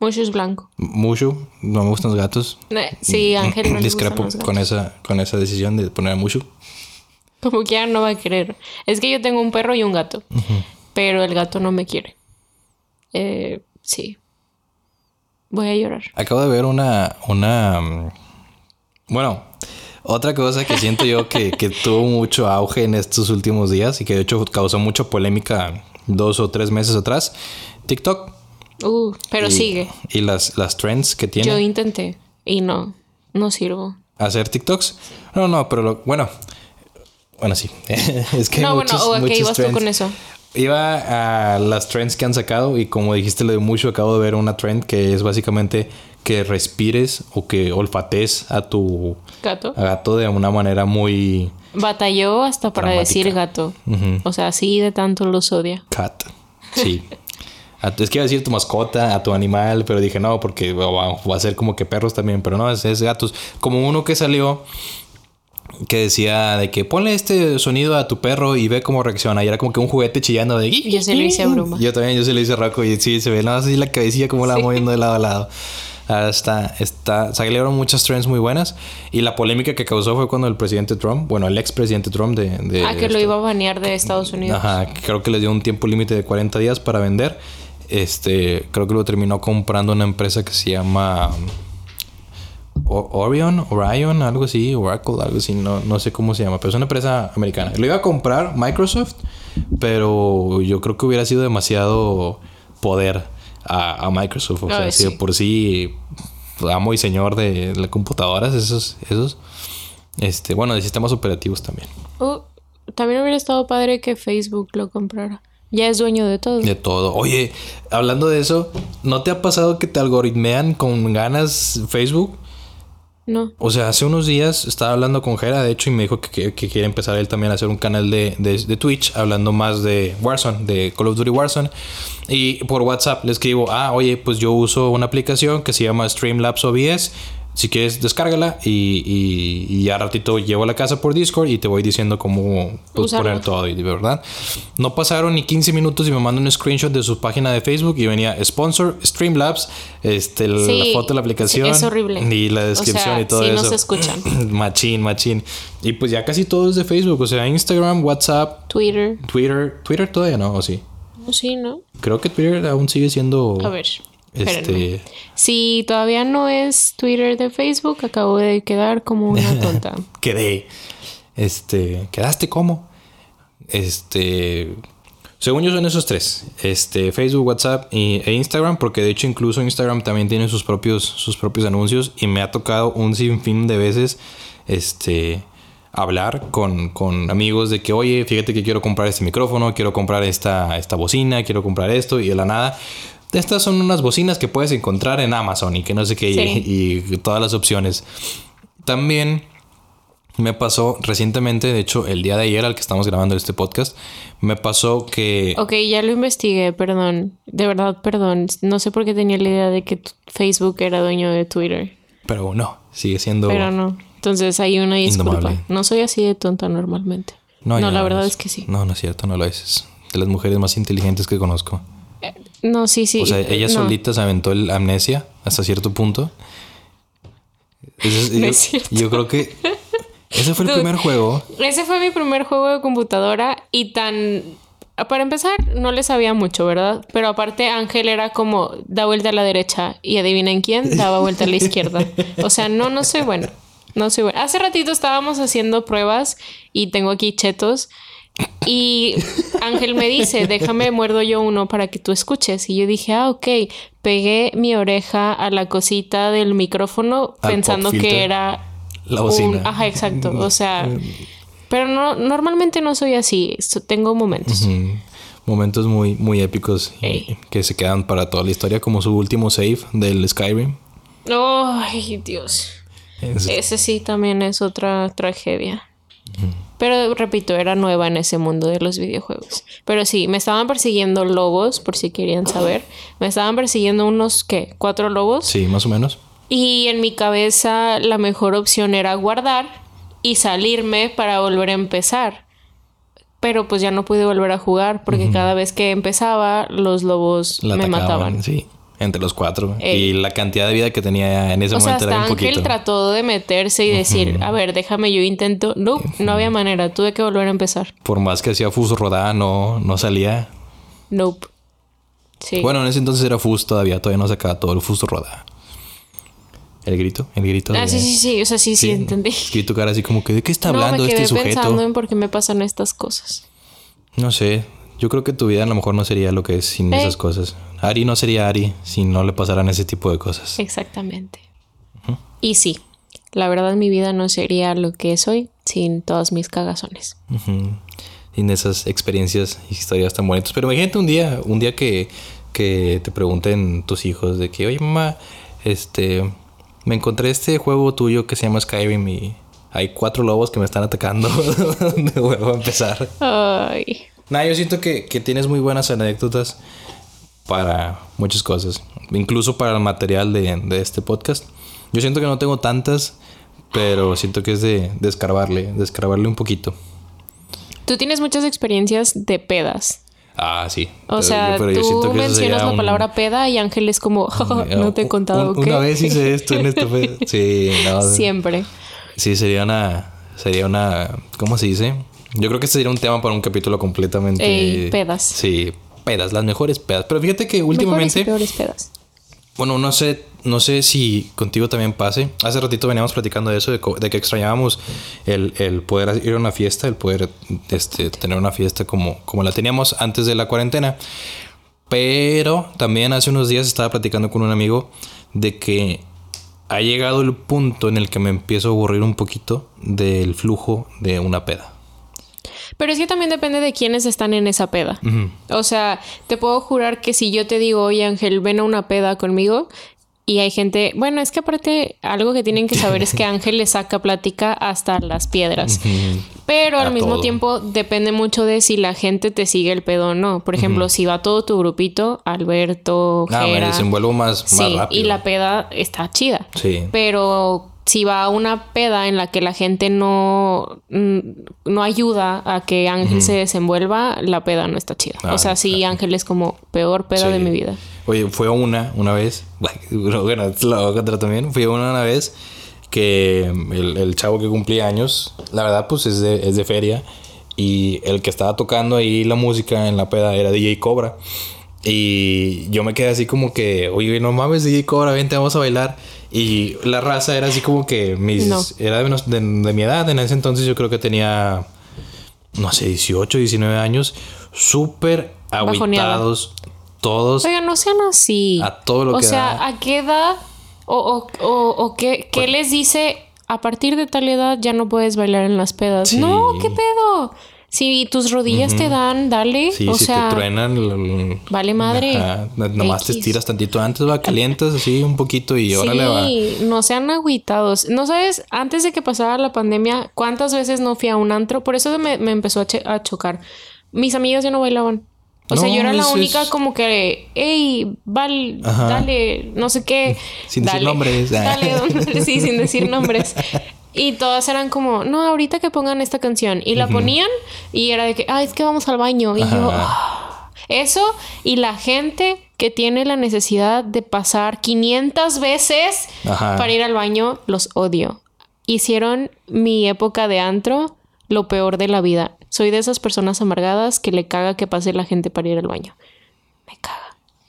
Mushu es blanco. Mushu, no me gustan los gatos. Sí, Ángel no Discrepo con esa, con esa decisión de poner a Mushu. Como que ya no va a querer. Es que yo tengo un perro y un gato. Pero el gato no me quiere. Eh, sí. Voy a llorar. Acabo de ver una, una, mm, bueno, otra cosa que siento yo que, que tuvo mucho auge en estos últimos días y que de hecho causó mucha polémica dos o tres meses atrás, TikTok. Uh, pero y, sigue. Y las, las trends que tiene. Yo intenté y no, no sirvo. hacer TikToks. No, no, pero lo- bueno, bueno, sí. es que no, muchos, bueno, ¿o a qué muchos ibas tú con eso? Iba a las trends que han sacado y como dijiste lo de mucho, acabo de ver una trend que es básicamente que respires o que olfates a tu Gato. gato de una manera muy Batalló hasta para Dramática. decir gato. O sea, así de tanto los odia. cat. Sí. A tu- es que iba a decir tu mascota, a tu animal, pero dije no, porque va, va a ser como que perros también, pero no, es, es gatos. Como uno que salió que decía de que ponle este sonido a tu perro y ve cómo reacciona. Y era como que un juguete chillando de... Yo se lo hice a Bruma. Yo también, yo se lo hice a Rocco y sí, se ve nada más así la cabecilla como la va moviendo de lado a lado. Ahora está, está, salieron muchas trends muy buenas y la polémica que causó fue cuando el presidente Trump, bueno, el ex presidente Trump de... de Ah, que lo iba a banear de Estados Unidos. Ajá, creo que les dio un tiempo límite de 40 días para vender. Este, creo que lo terminó comprando una empresa que se llama O- Orion, Orion, algo así, Oracle, algo así, no, no sé cómo se llama, pero es una empresa americana. Lo iba a comprar Microsoft, pero yo creo que hubiera sido demasiado poder a, a Microsoft. O sea, si sí. por sí amo y señor de las computadoras, esos, esos, este, bueno, de sistemas operativos también. Uh, también hubiera estado padre que Facebook lo comprara. Ya es dueño de todo. De todo. Oye, hablando de eso, ¿no te ha pasado que te algoritmean con ganas Facebook? No. O sea, hace unos días estaba hablando con Jera, de hecho, y me dijo que, quiere empezar él también a hacer un canal de, de- de Twitch hablando más de Warzone, de Call of Duty Warzone. Y por WhatsApp le escribo, ah, oye, pues yo uso una aplicación que se llama Streamlabs OBS. Si quieres, descárgala y, y, y ya ratito llevo a la casa por Discord y te voy diciendo cómo pues, poner todo. Verdad, no pasaron ni 15 minutos y me mandó un screenshot de su página de Facebook y venía sponsor Streamlabs, este, la Sí, foto de la aplicación sí, es horrible. y la O descripción sea, y todo sí, eso. no se escuchan. machín, machín. Y pues ya casi todo es de Facebook, o sea, Instagram, WhatsApp, Twitter. Twitter, Twitter todavía no, ¿o sí. Sí, ¿no? Creo que Twitter aún sigue siendo A ver. Este Si todavía no es Twitter de Facebook, acabo de quedar como una tonta. quedé este, quedaste como este según yo son esos tres, este Facebook, WhatsApp y, e Instagram, porque de hecho incluso Instagram también tiene sus propios sus propios anuncios y me ha tocado un sinfín de veces este hablar con, con amigos de que, oye, fíjate que quiero comprar este micrófono, quiero comprar esta, esta bocina, quiero comprar esto y de la nada. Estas son unas bocinas que puedes encontrar en Amazon y que no sé qué, y- Sí. y, todas las opciones. También Me pasó recientemente, de hecho, el día de ayer al que estamos grabando este podcast, me pasó que... Ok, ya lo investigué, perdón. De verdad, perdón. No sé por qué tenía la idea de que Facebook era dueño de Twitter. Pero no, sigue siendo... Pero no. Entonces hay una disculpa. Indomable. No soy así de tonta normalmente. No, ya la lo verdad es. es que sí. No, no es cierto, no lo es. De las mujeres más inteligentes que conozco. No, sí, sí. O sea, ella no. solita se aventó el amnesia hasta cierto punto. Es- No yo, es cierto. yo creo que ese fue el Dude. primer juego. Ese fue mi primer juego de computadora y tan... Para empezar, no le sabía mucho, ¿verdad? Pero aparte, Ángel era como da vuelta a la derecha y adivinen quién daba vuelta a la izquierda. O sea, no, no soy bueno. No soy bueno. Hace ratito estábamos haciendo pruebas y tengo aquí chetos. Y Ángel me dice, déjame muerdo yo uno para que tú escuches. Y yo dije, ah, ok. Pegué mi oreja a la cosita del micrófono Al pensando que era La un- bocina. ajá, exacto. O sea, pero no, normalmente no soy así. Tengo momentos. Momentos muy, muy épicos y- Ey. que se quedan para toda la historia, como su último save del Skyrim. Ay, Dios. Es- Ese sí también es otra tragedia. Pero repito, era nueva en ese mundo de los videojuegos. Pero sí, me estaban persiguiendo lobos, por si querían saber. Me estaban persiguiendo unos, ¿qué? ¿Cuatro lobos? Sí, más o menos. Y en mi cabeza la mejor opción era guardar y salirme para volver a empezar. Pero pues ya no pude volver a jugar porque cada vez que empezaba los lobos La me atacaban, mataban. Sí, entre los cuatro. Ey. Y la cantidad de vida que tenía en ese O sea, momento hasta era un Ángel poquito. trató de meterse y decir, a ver, déjame, yo intento. No, no había manera, tuve que volver a empezar. Por más que hacía Fus rodada, no, no salía. Nope. Sí. Bueno, en ese entonces era Fus todavía, todavía no sacaba todo el Fus rodada. El grito, el grito. ah, de- sí, sí, sí, o sea, sí, sí, entendí. Y tu cara así como que, ¿de qué está No, hablando me quedé este sujeto? pensando en por qué me pasan estas cosas. No sé. Yo creo que tu vida a lo mejor no sería lo que es sin esas cosas. Ari no sería Ari si no le pasaran ese tipo de cosas. Exactamente. Y sí, la verdad mi vida no sería lo que soy sin todas mis cagazones. Ujú. Sin esas experiencias y historias tan bonitas. Pero imagínate un día, un día que, que te pregunten tus hijos de que, oye mamá, este, me encontré este juego tuyo que se llama Skyrim y hay cuatro lobos que me están atacando. de vuelvo a empezar. Ay. Nah, yo siento que, que tienes muy buenas anécdotas para muchas cosas. Incluso para el material de, de este podcast. Yo siento que no tengo tantas, pero siento que es de, de escarbarle, de escarbarle un poquito. Tú tienes muchas experiencias de pedas. Ah, sí. O Pero sea, yo- tú mencionas la un- palabra peda y Ángel es como, no te he contado Un- qué. Una vez hice esto en fue- Sí, no. Siempre. Sí, sería una. Sería una. ¿Cómo se dice? Yo creo que este sería un tema para un capítulo completamente. Ey, pedas. Sí, pedas, las mejores pedas. Pero fíjate que y últimamente. peores pedas. Bueno, no sé, no sé si contigo también pase. Hace ratito veníamos platicando de eso, de que extrañábamos el, el poder ir a una fiesta, el poder este, tener una fiesta como, como la teníamos antes de la cuarentena. Pero también hace unos días estaba platicando con un amigo de que ha llegado el punto en el que me empiezo a aburrir un poquito del flujo de una peda. Pero es que también depende de quiénes están en esa peda. O sea, te puedo jurar que si yo te digo, oye Ángel, ven a una peda conmigo. Y hay gente, bueno, es que aparte algo que tienen que saber es que Ángel le saca plática hasta las piedras. Pero al mismo todo. tiempo depende mucho de si la gente te sigue el pedo o no. Por ejemplo, si va todo tu grupito, Alberto, Ah, me Jera, desenvuelvo más, más Sí, rápido. y la peda está chida. Sí. Pero si va a una peda en la que la gente no, mm, no ayuda a que Ángel se desenvuelva, la peda no está chida. Ah, o sea, sí, Ángel es como peor peda Sí. de mi vida. Oye, fue una, una vez. Bueno, lo voy a contar también. Fui una, una vez que el, el chavo que cumplía años, la verdad, pues es de, es de feria. Y el que estaba tocando ahí la música en la peda era DJ Cobra. Y yo me quedé así como que, oye, no mames, DJ Cobra, vente, vamos a bailar. Y la raza era así como que mis, No. era de, menos- de- de mi edad. En ese entonces yo creo que tenía, no sé, 18, 19 años. Súper agüitados. Todos Oigan, no sean así. A todo lo o que sea, da. ¿a qué edad o, o, o, o qué, qué les dice a partir de tal edad ya no puedes bailar en las pedas? Sí. No, ¿qué pedo? Si tus rodillas te dan, dale. Sí, o si sea, te truenan, vale madre. Ajá, Nomás te X. estiras tantito antes, va, calientas así un poquito y órale va. Sí, no sean agüitados. No sabes, antes de que pasara la pandemia, cuántas veces no fui a un antro. Por eso me, me empezó a, a chocar. Mis amigas ya no bailaban. O sea, No, yo era la única es- como que, hey, Val, Ajá. dale, no sé qué. Sin decir dale, nombres. Dale, don- sí, sin decir nombres. Y todas eran como, no, ahorita que pongan esta canción. Y la ponían y era de que, ah, es que vamos al baño. Y yo. "Ah". eso y la gente que tiene la necesidad de pasar 500 veces Ajá. para ir al baño, los odio. Hicieron mi época de antro lo peor de la vida. Soy de esas personas amargadas que le caga que pase la gente para ir al baño.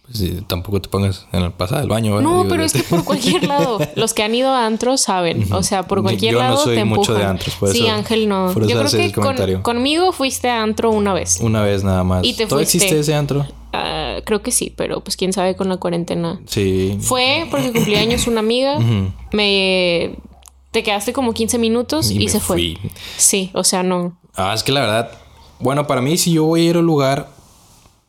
Pues sí, tampoco te pongas en el pasado del baño, ¿verdad? No, Digo, pero es que por cualquier lado, los que han ido a antros saben, o sea, por cualquier yo no lado soy te mucho empujan. de antros, por sí, eso- Ángel no. por eso Yo creo que con- conmigo fuiste a antro una vez. Una vez nada más. Y te ¿Todavía fuiste. existe ese antro? Ah, creo que sí, pero pues quién sabe con la cuarentena. Sí. Fue porque cumplía años una amiga, me te quedaste como 15 minutos y, se fue. Sí, o sea, no. Ah, es que la verdad, bueno, para mí si yo voy a ir a un lugar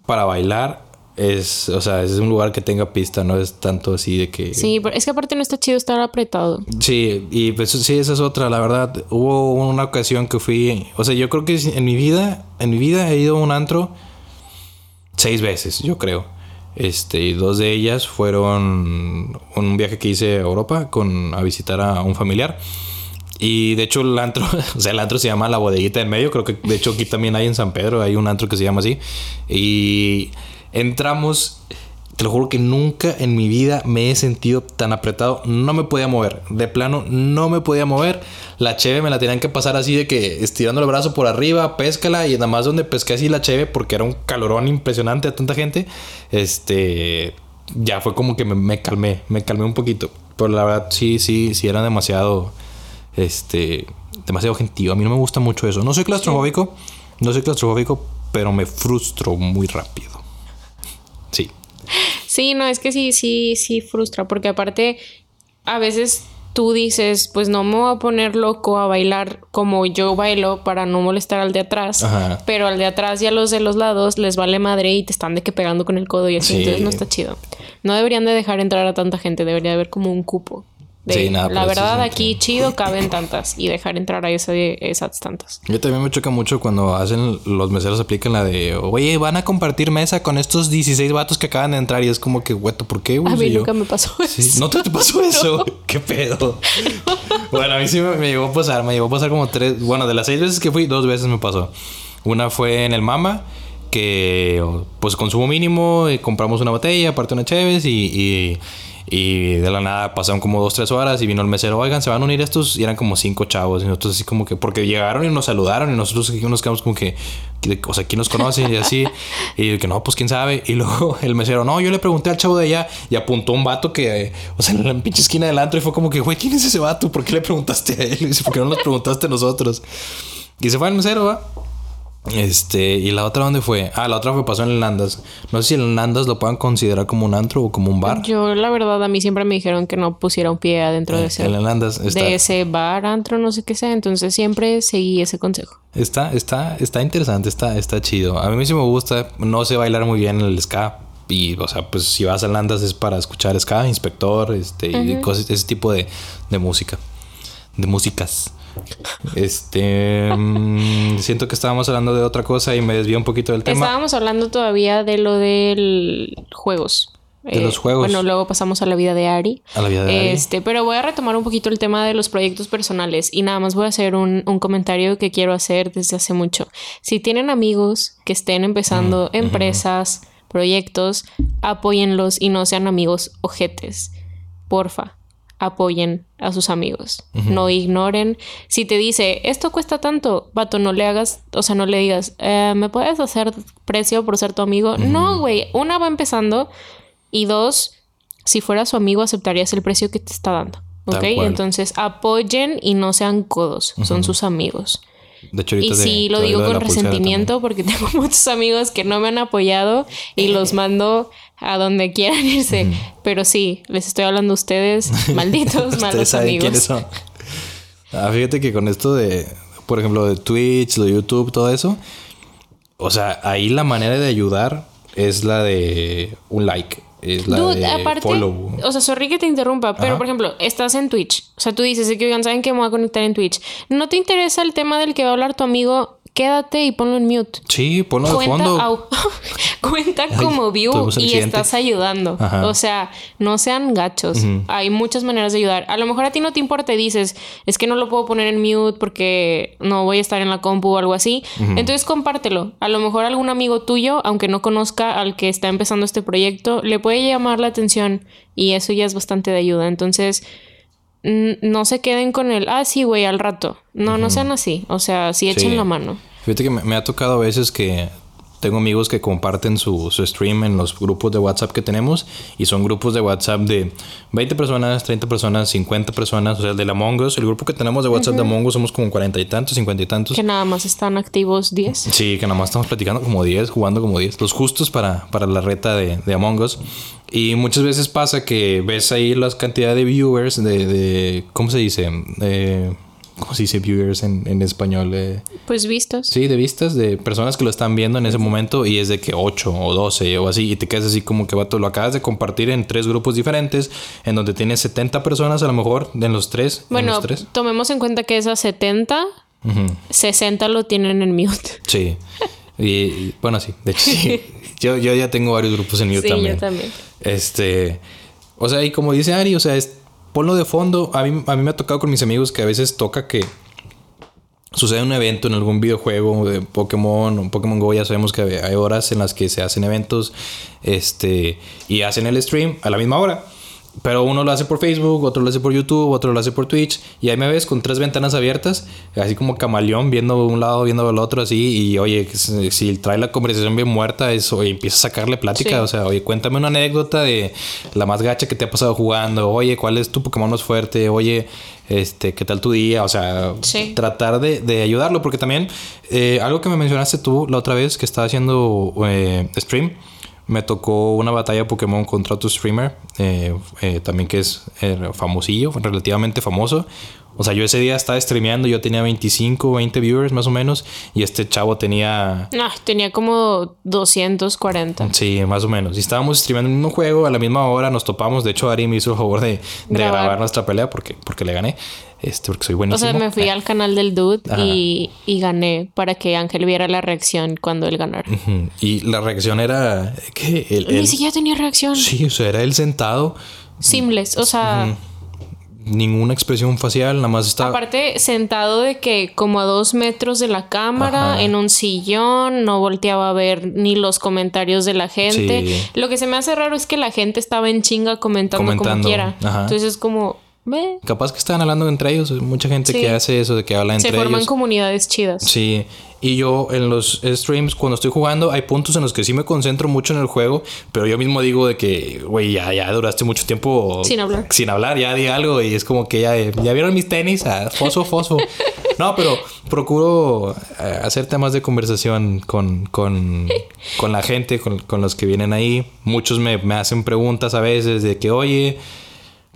para bailar, es, o sea, es un lugar que tenga pista, no es tanto así de que... Sí, pero es que aparte no está chido estar apretado. Sí, y pues sí, esa es otra, la verdad. Hubo una ocasión que fui, o sea, yo creo que en mi vida, en mi vida he ido a un antro seis veces, yo creo. Este, y dos de ellas fueron un viaje que hice a Europa con a visitar a un familiar. Y de hecho el antro, o sea, el antro se llama La Bodeguita del Medio, creo que de hecho aquí también hay en San Pedro, hay un antro que se llama así. Y entramos, te lo juro que nunca en mi vida me he sentido tan apretado, no me podía mover, de plano no me podía mover. La cheve me la tenían que pasar así de que estirando el brazo por arriba, péscala y nada más donde pesqué así la cheve porque era un calorón impresionante a tanta gente. Este, ya fue como que me, me calmé, me calmé un poquito. Pero la verdad sí, sí, sí era demasiado este, demasiado gentío. A mí no me gusta mucho eso. No soy claustrofóbico, no soy claustrofóbico, pero me frustro muy rápido. Sí. Sí, no, es que sí, sí, sí frustra, porque aparte a veces tú dices, pues no me voy a poner loco a bailar como yo bailo para no molestar al de atrás, Ajá. pero al de atrás y a los de los lados les vale madre y te están de que pegando con el codo y así, Sí. entonces no está chido. No deberían de dejar entrar a tanta gente, debería haber como un cupo. De, Sí, nada, la verdad aquí chido caben tantas y dejar entrar a ese- esas tantas. Yo también me choca mucho cuando hacen los meseros aplican la de, oye, van a compartir mesa con estos 16 vatos que acaban de entrar y es como que, güeto, ¿por qué, güey? A mí yo- nunca me pasó Sí, eso. ¿No te, te pasó eso? ¿Qué pedo? Bueno, a mí sí me, me llegó a pasar. Me llegó a pasar como tres... Bueno, de las seis veces que fui, dos veces me pasó. Una fue en el Mama, que pues consumo mínimo, y compramos una botella, aparte una Cheves y... y y de la nada pasaron como dos, tres horas y vino el mesero, oigan, se van a unir estos y eran como cinco chavos. Y nosotros así como que, porque llegaron y nos saludaron y nosotros aquí nos quedamos como que, o sea, ¿quién nos conoce? Y así. Y que no, pues quién sabe. Y luego el mesero, no, yo le pregunté al chavo de allá y apuntó un vato que, o sea, en la pinche esquina del antro y fue como que, güey, ¿quién es ese vato? ¿Por qué le preguntaste a él? Y dice, ¿por qué no nos preguntaste a nosotros? Y se fue al mesero, ¿va? Este, y la otra, ¿dónde fue? Ah, la otra fue pasó en el Nandas. No sé si el Nandas lo puedan considerar como un antro o como un bar. Yo, la verdad, a mí siempre me dijeron que no pusiera un pie adentro de ese, el Nandas está. de ese bar, antro, no sé qué sea. Entonces siempre seguí ese consejo. Está, está, está interesante, está, está chido. A mí sí me gusta. No sé bailar muy bien el ska. Y, o sea, pues si vas a Landas es para escuchar ska, inspector, este, y cosas, ese tipo de, de música. De músicas. Este. mm, siento que estábamos hablando de otra cosa y me desvié un poquito del tema. Estábamos hablando todavía de lo del juegos. Eh, De los juegos. Bueno, luego pasamos a la vida de Ari. A la vida de Ari. Este, pero voy a retomar un poquito el tema de los proyectos personales y nada más voy a hacer un, un comentario que quiero hacer desde hace mucho. Si tienen amigos que estén empezando empresas, proyectos, apóyenlos y no sean amigos ojetes. Porfa, apoyen a sus amigos. No ignoren. Si te dice, esto cuesta tanto, vato, no le hagas, o sea, no le digas, "Eh, ¿me puedes hacer precio por ser tu amigo? No, güey. Una va empezando y dos, si fuera su amigo, aceptarías el precio que te está dando. ¿Ok? Entonces apoyen y no sean codos. Son sus amigos. De hecho, Y sí, lo digo con resentimiento porque tengo muchos amigos que no me han apoyado y los mando a donde quieran irse. Pero sí, les estoy hablando a ustedes, malditos, también. malos Ustedes saben amigos. quiénes son. Ah, fíjate que con esto de por ejemplo, de Twitch, de YouTube, todo eso. O sea, ahí la manera de ayudar es la de un like. Es la Dude, de aparte, follow. o sea, sorry que te interrumpa, pero Ajá. por ejemplo, estás en Twitch. O sea, tú dices que, oigan, ¿saben que me voy a conectar en Twitch? ¿No te interesa el tema del que va a hablar tu amigo? Quédate y ponlo en mute. Sí, ponlo de Cuenta, fondo. au- cuenta Ay, como view tuvimos un y estás ayudando. Ajá. O sea, no sean gachos. Hay muchas maneras de ayudar. A lo mejor a ti no te importa y dices, es que no lo puedo poner en mute porque no voy a estar en la compu o algo así. Entonces compártelo. A lo mejor algún amigo tuyo, aunque no conozca al que está empezando este proyecto, le puede llamar la atención y eso ya es bastante de ayuda. Entonces, no se queden con el, ah, sí, güey, al rato. No, no sean así. O sea, sí echen Sí. la mano. Fíjate que me, me ha tocado a veces que tengo amigos que comparten su, su stream en los grupos de WhatsApp que tenemos y son grupos de WhatsApp de 20 personas, 30 personas, 50 personas, o sea, el de la Among Us, el grupo que tenemos de WhatsApp de Among Us somos como 40 y tantos, 50 y tantos. Que nada más están activos 10. Sí, que nada más estamos platicando como 10, jugando como 10, los justos para, para la reta de, de Among Us. Y muchas veces pasa que ves ahí las cantidades de viewers, de, de ¿cómo se dice? Eh, ¿Cómo se dice viewers en, en español? Eh, Pues vistos. Sí, de vistas de personas que lo están viendo en ese momento y es de que 8 o 12 o así y te quedas así como que vato, lo acabas de compartir en tres grupos diferentes en donde tienes 70 personas a lo mejor en los tres. en Bueno, los tres. tomemos en cuenta que esas 70, Ujú, 60 lo tienen en mute. Sí. Y, y, bueno, sí, de hecho sí. yo, yo ya tengo varios grupos en mute Sí, también. yo también. Este, o sea, y como dice Ari, o sea, es, ponlo de fondo. A mí, a mí me ha tocado con mis amigos que a veces toca que sucede un evento en algún videojuego de Pokémon o Pokémon Go, ya sabemos que hay horas en las que se hacen eventos este, y hacen el stream a la misma hora. Pero uno lo hace por Facebook, otro lo hace por YouTube, otro lo hace por Twitch. Y ahí me ves con tres ventanas abiertas, así como camaleón, viendo un lado, viendo el otro, así. Y oye, si trae la conversación bien muerta, eso, oye, empieza a sacarle plática. Sí. O sea, oye, cuéntame una anécdota de la más gacha que te ha pasado jugando. Oye, ¿cuál es tu Pokémon más fuerte? Oye, este, ¿qué tal tu día? O sea, Sí. tratar de, de ayudarlo. Porque también, eh, algo que me mencionaste tú la otra vez que estaba haciendo eh, stream, me tocó una batalla Pokémon contra otro streamer, eh, eh, también que es eh, famosillo, relativamente famoso. O sea, yo ese día estaba streameando, yo tenía 25, 20 viewers más o menos, y este chavo tenía No, tenía como 240. Sí, más o menos. Y estábamos streamando el mismo juego a la misma hora, nos topamos. De hecho, Ari me hizo el favor de, de Grabar. grabar nuestra pelea porque, porque le gané. Este, porque soy O buenísimo. sea, me fui al canal del dude y, y gané para que Ángel viera la reacción cuando él ganara. Y la reacción era que él, Ni él- siquiera tenía reacción. sí, o sea, era él sentado, Seamless. O sea, ninguna expresión facial, nada más estaba. aparte sentado de que como a dos metros de la cámara, Ajá. en un sillón, no volteaba a ver ni los comentarios de la gente. Sí. Lo que se me hace raro es que la gente estaba en chinga comentando, como quiera. ajá. Entonces es como, Capaz que estaban hablando entre ellos. Mucha gente Sí. que hace eso, de que habla entre se forman ellos. comunidades chidas. Sí, y yo en los streams, cuando estoy jugando, hay puntos en los que sí me concentro mucho en el juego, pero yo mismo digo de que, güey, ya, ya duraste mucho tiempo Sin hablar. Sin hablar, ya di algo y es como que ya, ya vieron mis tenis, ah, fosfo, fosfo. no, pero procuro eh, hacer temas de conversación con, con, con la gente, con, con los que vienen ahí. Muchos me, me hacen preguntas a veces de que, oye,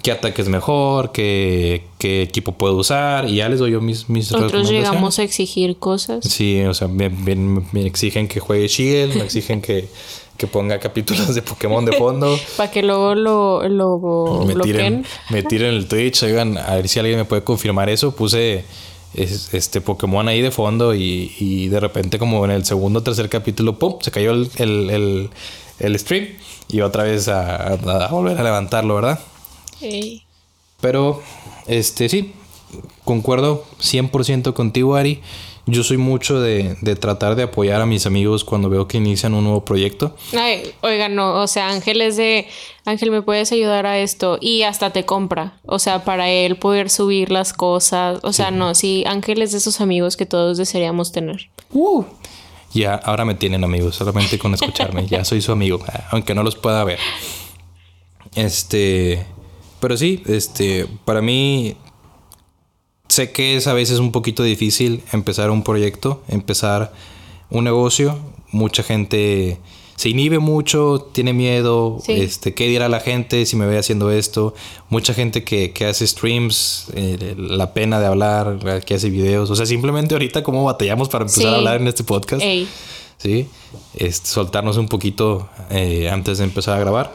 ¿qué ataque es mejor? ¿Qué, qué equipo puedo usar? Y ya les doy yo mis, mis Otros recomendaciones. llegamos a exigir cosas. Sí, o sea, me, me- me exigen que juegue Shield, me exigen que, que ponga capítulos de Pokémon de fondo. Para que luego lo, lo Me tiren, bloqueen. me tiren el Twitch, oigan, a ver si alguien me puede confirmar eso. Puse es- este Pokémon ahí de fondo y, y de repente como en el segundo o tercer capítulo, ¡pum! Se cayó el, el, el- el stream y otra vez a, a- a volver a levantarlo, ¿verdad? Pero, este, sí, concuerdo 100% contigo, Ari. Yo soy mucho de, de tratar de apoyar a mis amigos cuando veo que inician un nuevo proyecto. Ay, oiga, no, o sea, Ángel es de, Ángel, ¿me puedes ayudar a esto? Y hasta te compra, o sea, para él poder subir las cosas, o sea, no, sí, Ángel es de esos amigos que todos desearíamos tener. Ya, ahora me tienen amigos, solamente con escucharme. ya soy su amigo, aunque no los pueda ver. Este, pero sí, este, para mí sé que es a veces un poquito difícil empezar un proyecto, empezar un negocio. Mucha gente se inhibe mucho, tiene miedo, Sí. este, qué dirá la gente si me ve haciendo esto. Mucha gente que, que hace streams, eh, la pena de hablar, que hace videos. O sea, simplemente ahorita cómo batallamos para empezar Sí. a hablar en este podcast. Ey. ¿sí? Este, soltarnos un poquito eh, antes de empezar a grabar.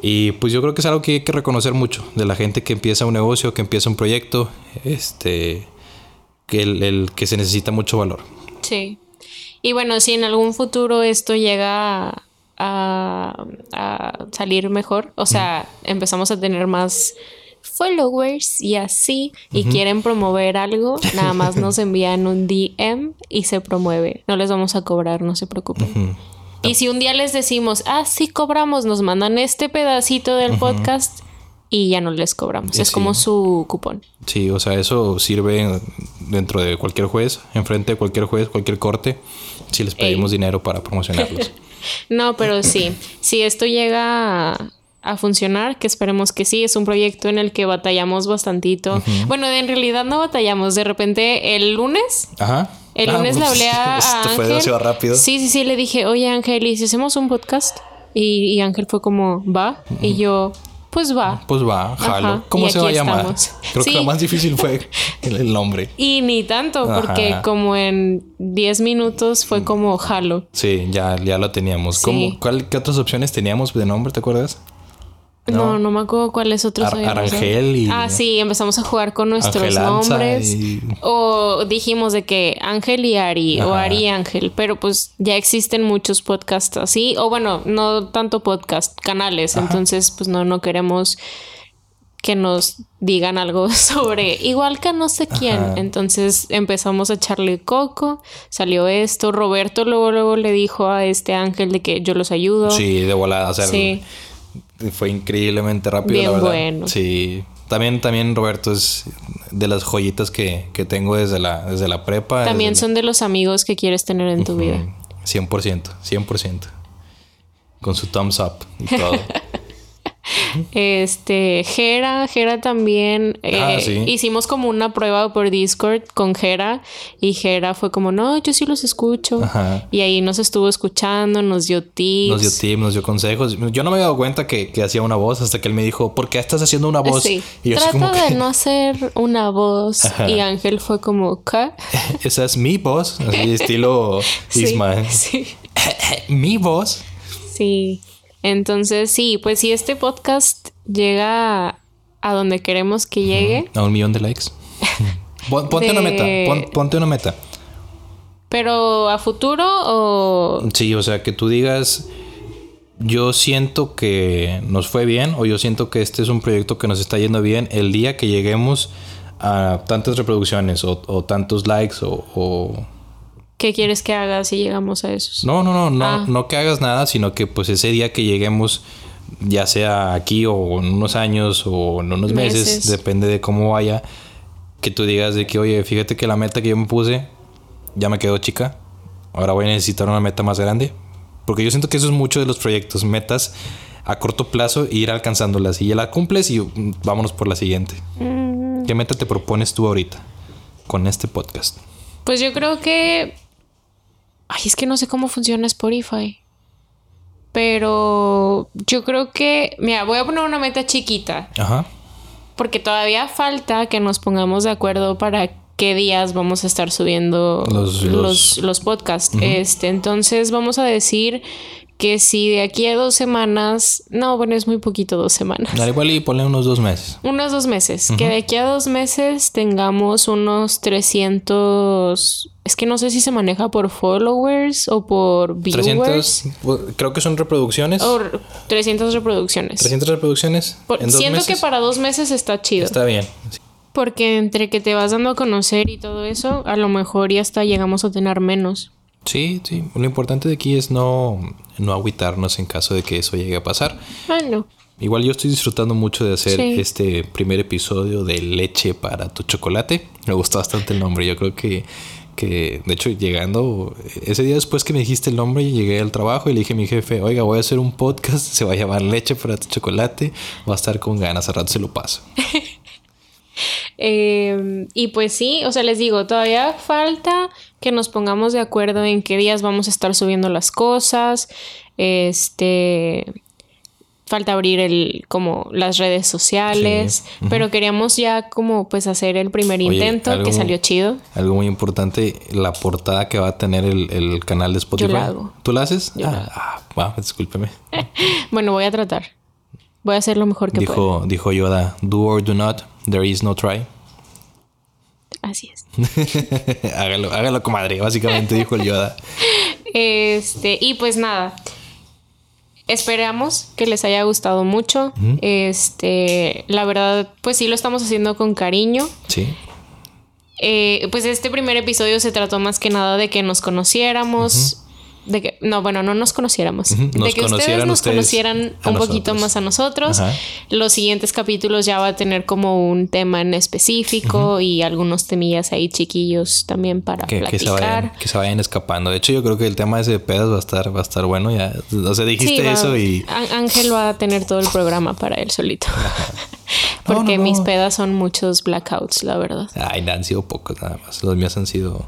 Y pues yo creo que es algo que hay que reconocer mucho de la gente que empieza un negocio, que empieza un proyecto, este, que, el, el- que se necesita mucho valor. Sí. Y bueno, si en algún futuro esto llega a, a- a salir mejor, o sea, empezamos a tener más followers y así, y quieren promover algo, nada más nos envían un DM y se promueve. No les vamos a cobrar, no se preocupen. Y si un día les decimos, ah, sí cobramos, nos mandan este pedacito del podcast y ya no les cobramos. Es como su cupón. Sí, o sea, eso sirve dentro de cualquier juez, enfrente de cualquier juez, cualquier corte, si les pedimos dinero para promocionarlos. No, pero sí, si esto llega a, a funcionar, que esperemos que sí, es un proyecto en el que batallamos bastantito. Bueno, en realidad no batallamos, de repente el lunes, Ajá. El Ah, lunes le hablé a, a Esto fue Ángel. demasiado rápido. Sí, sí, sí, le dije, oye Ángel, ¿y si hacemos un podcast? Y, y Ángel fue como, ¿va? Y yo, pues va. Pues va, jalo. Ajá, ¿Cómo se va a llamar? estamos. Creo Sí. que lo más difícil fue el, el nombre. Y ni tanto, porque como en 10 minutos fue como jalo. Sí, ya, ya lo teníamos. Sí. ¿Cómo, cuál, ¿Qué otras opciones teníamos de nombre? ¿Te acuerdas? No, no, me acuerdo cuáles otros Ar-. Arangel y- Ah, sí, empezamos a jugar con nuestros Angelanza nombres. y- O dijimos de que Ángel y Ari, o. Ari y Ángel, pero pues ya existen muchos podcasts así, o bueno, no tanto podcast, canales, entonces pues no, no queremos que nos digan algo sobre igual que no sé quién. Ajá. Entonces empezamos a echarle coco, salió esto, Roberto luego luego le dijo a este Ángel de que yo los ayudo. Sí, de volada. O sea, Sí. Fue increíblemente rápido, Bien la verdad. bueno. Sí. También, también Roberto es de las joyitas que, que tengo desde la, desde la prepa. También son de los amigos que quieres tener en tu la- vida. Mm, 100%, 100%. Con su thumbs up y todo. Este, Jera, Jera también. Ah, eh, sí. Hicimos como una prueba por Discord con Jera y Jera fue como, no, yo sí los escucho. Ajá. Y ahí nos estuvo escuchando, nos dio tips. Nos dio tips, nos dio consejos. Yo no me había dado cuenta que, que hacía una voz hasta que él me dijo, ¿por qué estás haciendo una voz? Sí. Y yo Trata como de que, no hacer una voz. Ajá. Y Ángel fue como, ¿qué? esa es mi voz. Así estilo Sí, Ismael. sí. mi voz. Sí. Entonces, sí, pues si este podcast llega a donde queremos que llegue, A un millón de likes. Pon- Ponte una meta. pon- ponte una meta. pero a futuro o Sí, o sea, que tú digas, yo siento que nos fue bien o yo siento que este es un proyecto que nos está yendo bien el día que lleguemos a tantas reproducciones o, o tantos likes o, o- ¿Qué quieres que haga si llegamos a esos? No, no, no, no, Ah. no que hagas nada, sino que pues ese día que lleguemos, ya sea aquí o en unos años o en unos meses, Meses. depende de cómo vaya, que tú digas de que, oye, fíjate que la meta que yo me puse ya me quedó chica, ahora voy a necesitar una meta más grande, porque yo siento que eso es mucho de los proyectos, metas a corto plazo e ir alcanzándolas y ya la cumples y mm, vámonos por la siguiente. Mm. ¿Qué meta te propones tú ahorita con este podcast? Pues yo creo que. Ay, es que no sé cómo funciona Spotify. Pero yo creo que. Mira, voy a poner una meta chiquita. Ajá. Porque todavía falta que nos pongamos de acuerdo para qué días vamos a estar subiendo Los- los, los- los, podcasts. Este, entonces vamos a decir que si de aquí a dos semanas. No, bueno, es muy poquito dos semanas. Al igual y ponle unos dos meses. Unos dos meses. Que de aquí a dos meses tengamos unos 300... Es que no sé si se maneja por followers o por viewers. 300, pues, creo que son reproducciones. O 300 reproducciones. 300 reproducciones. Por- en dos siento meses. que para dos meses está chido. Está bien. Porque entre que te vas dando a conocer y todo eso, a lo mejor ya hasta llegamos a tener menos. Sí, sí. Lo importante de aquí es no, no agüitarnos en caso de que eso llegue a pasar. Bueno, Igual yo estoy disfrutando mucho de hacer Sí. este primer episodio de Leche para tu chocolate. Me gustó bastante el nombre. Yo creo que, que, de hecho, llegando, ese día después que me dijiste el nombre, llegué al trabajo y le dije a mi jefe, oiga, voy a hacer un podcast, se va a llamar Leche para tu chocolate. Va a estar con ganas, a rato se lo paso. Eh, y pues sí, o sea, les digo, todavía falta que nos pongamos de acuerdo en qué días vamos a estar subiendo las cosas. Este, falta abrir el como las redes sociales, pero queríamos ya como pues hacer el primer intento que salió chido. Algo muy importante, la portada que va a tener el, canal de Spotify. Yo la hago. ¿Tú la haces? ah, ah discúlpeme. bueno, voy a tratar. Voy a hacer lo mejor que dijo, pueda. Dijo Yoda, do or do not, there is no try. Así es. hágalo, hágalo, comadre. Básicamente dijo el Yoda. Este, y pues nada. Esperamos que les haya gustado mucho. Este, la verdad, pues sí lo estamos haciendo con cariño. Sí. Eh, pues este primer episodio se trató más que nada de que nos conociéramos de que, no, bueno, no nos conociéramos. de que ustedes nos conocieran un poquito más a nosotros. Los siguientes capítulos ya va a tener como un tema en específico y algunos temillas ahí chiquillos también para platicar. Que se, vayan, que se vayan escapando. De hecho, yo creo que el tema ese de pedas va a estar, va a estar bueno. Ya, o sea, dijiste eso y. Ángel va a tener todo el programa para él solito. Porque mis pedas son muchos blackouts, la verdad. Ay, han sido pocos nada más. Los míos han sido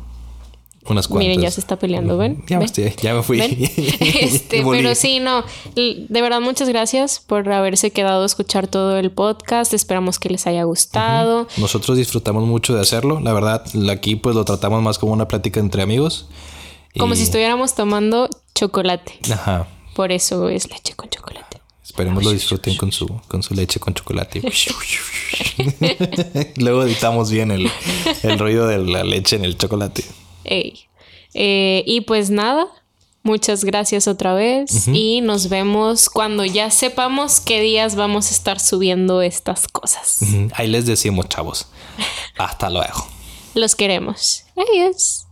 unas cuantas. Miren, ya se está peleando, ¿ven? Ya, Me, fui. este, pero sí, no. De verdad, muchas gracias por haberse quedado a escuchar todo el podcast. Esperamos que les haya gustado. Nosotros disfrutamos mucho de hacerlo. La verdad, aquí pues lo tratamos más como una plática entre amigos. Como si estuviéramos tomando chocolate. Ajá. Por eso es leche con chocolate. Esperemos lo disfruten con su, con su leche con chocolate. Luego editamos bien el, el ruido de la leche en el chocolate. Eh, y pues nada, muchas gracias otra vez y nos vemos cuando ya sepamos qué días vamos a estar subiendo estas cosas. Ahí les decimos, chavos. Hasta luego. Los queremos. Adiós.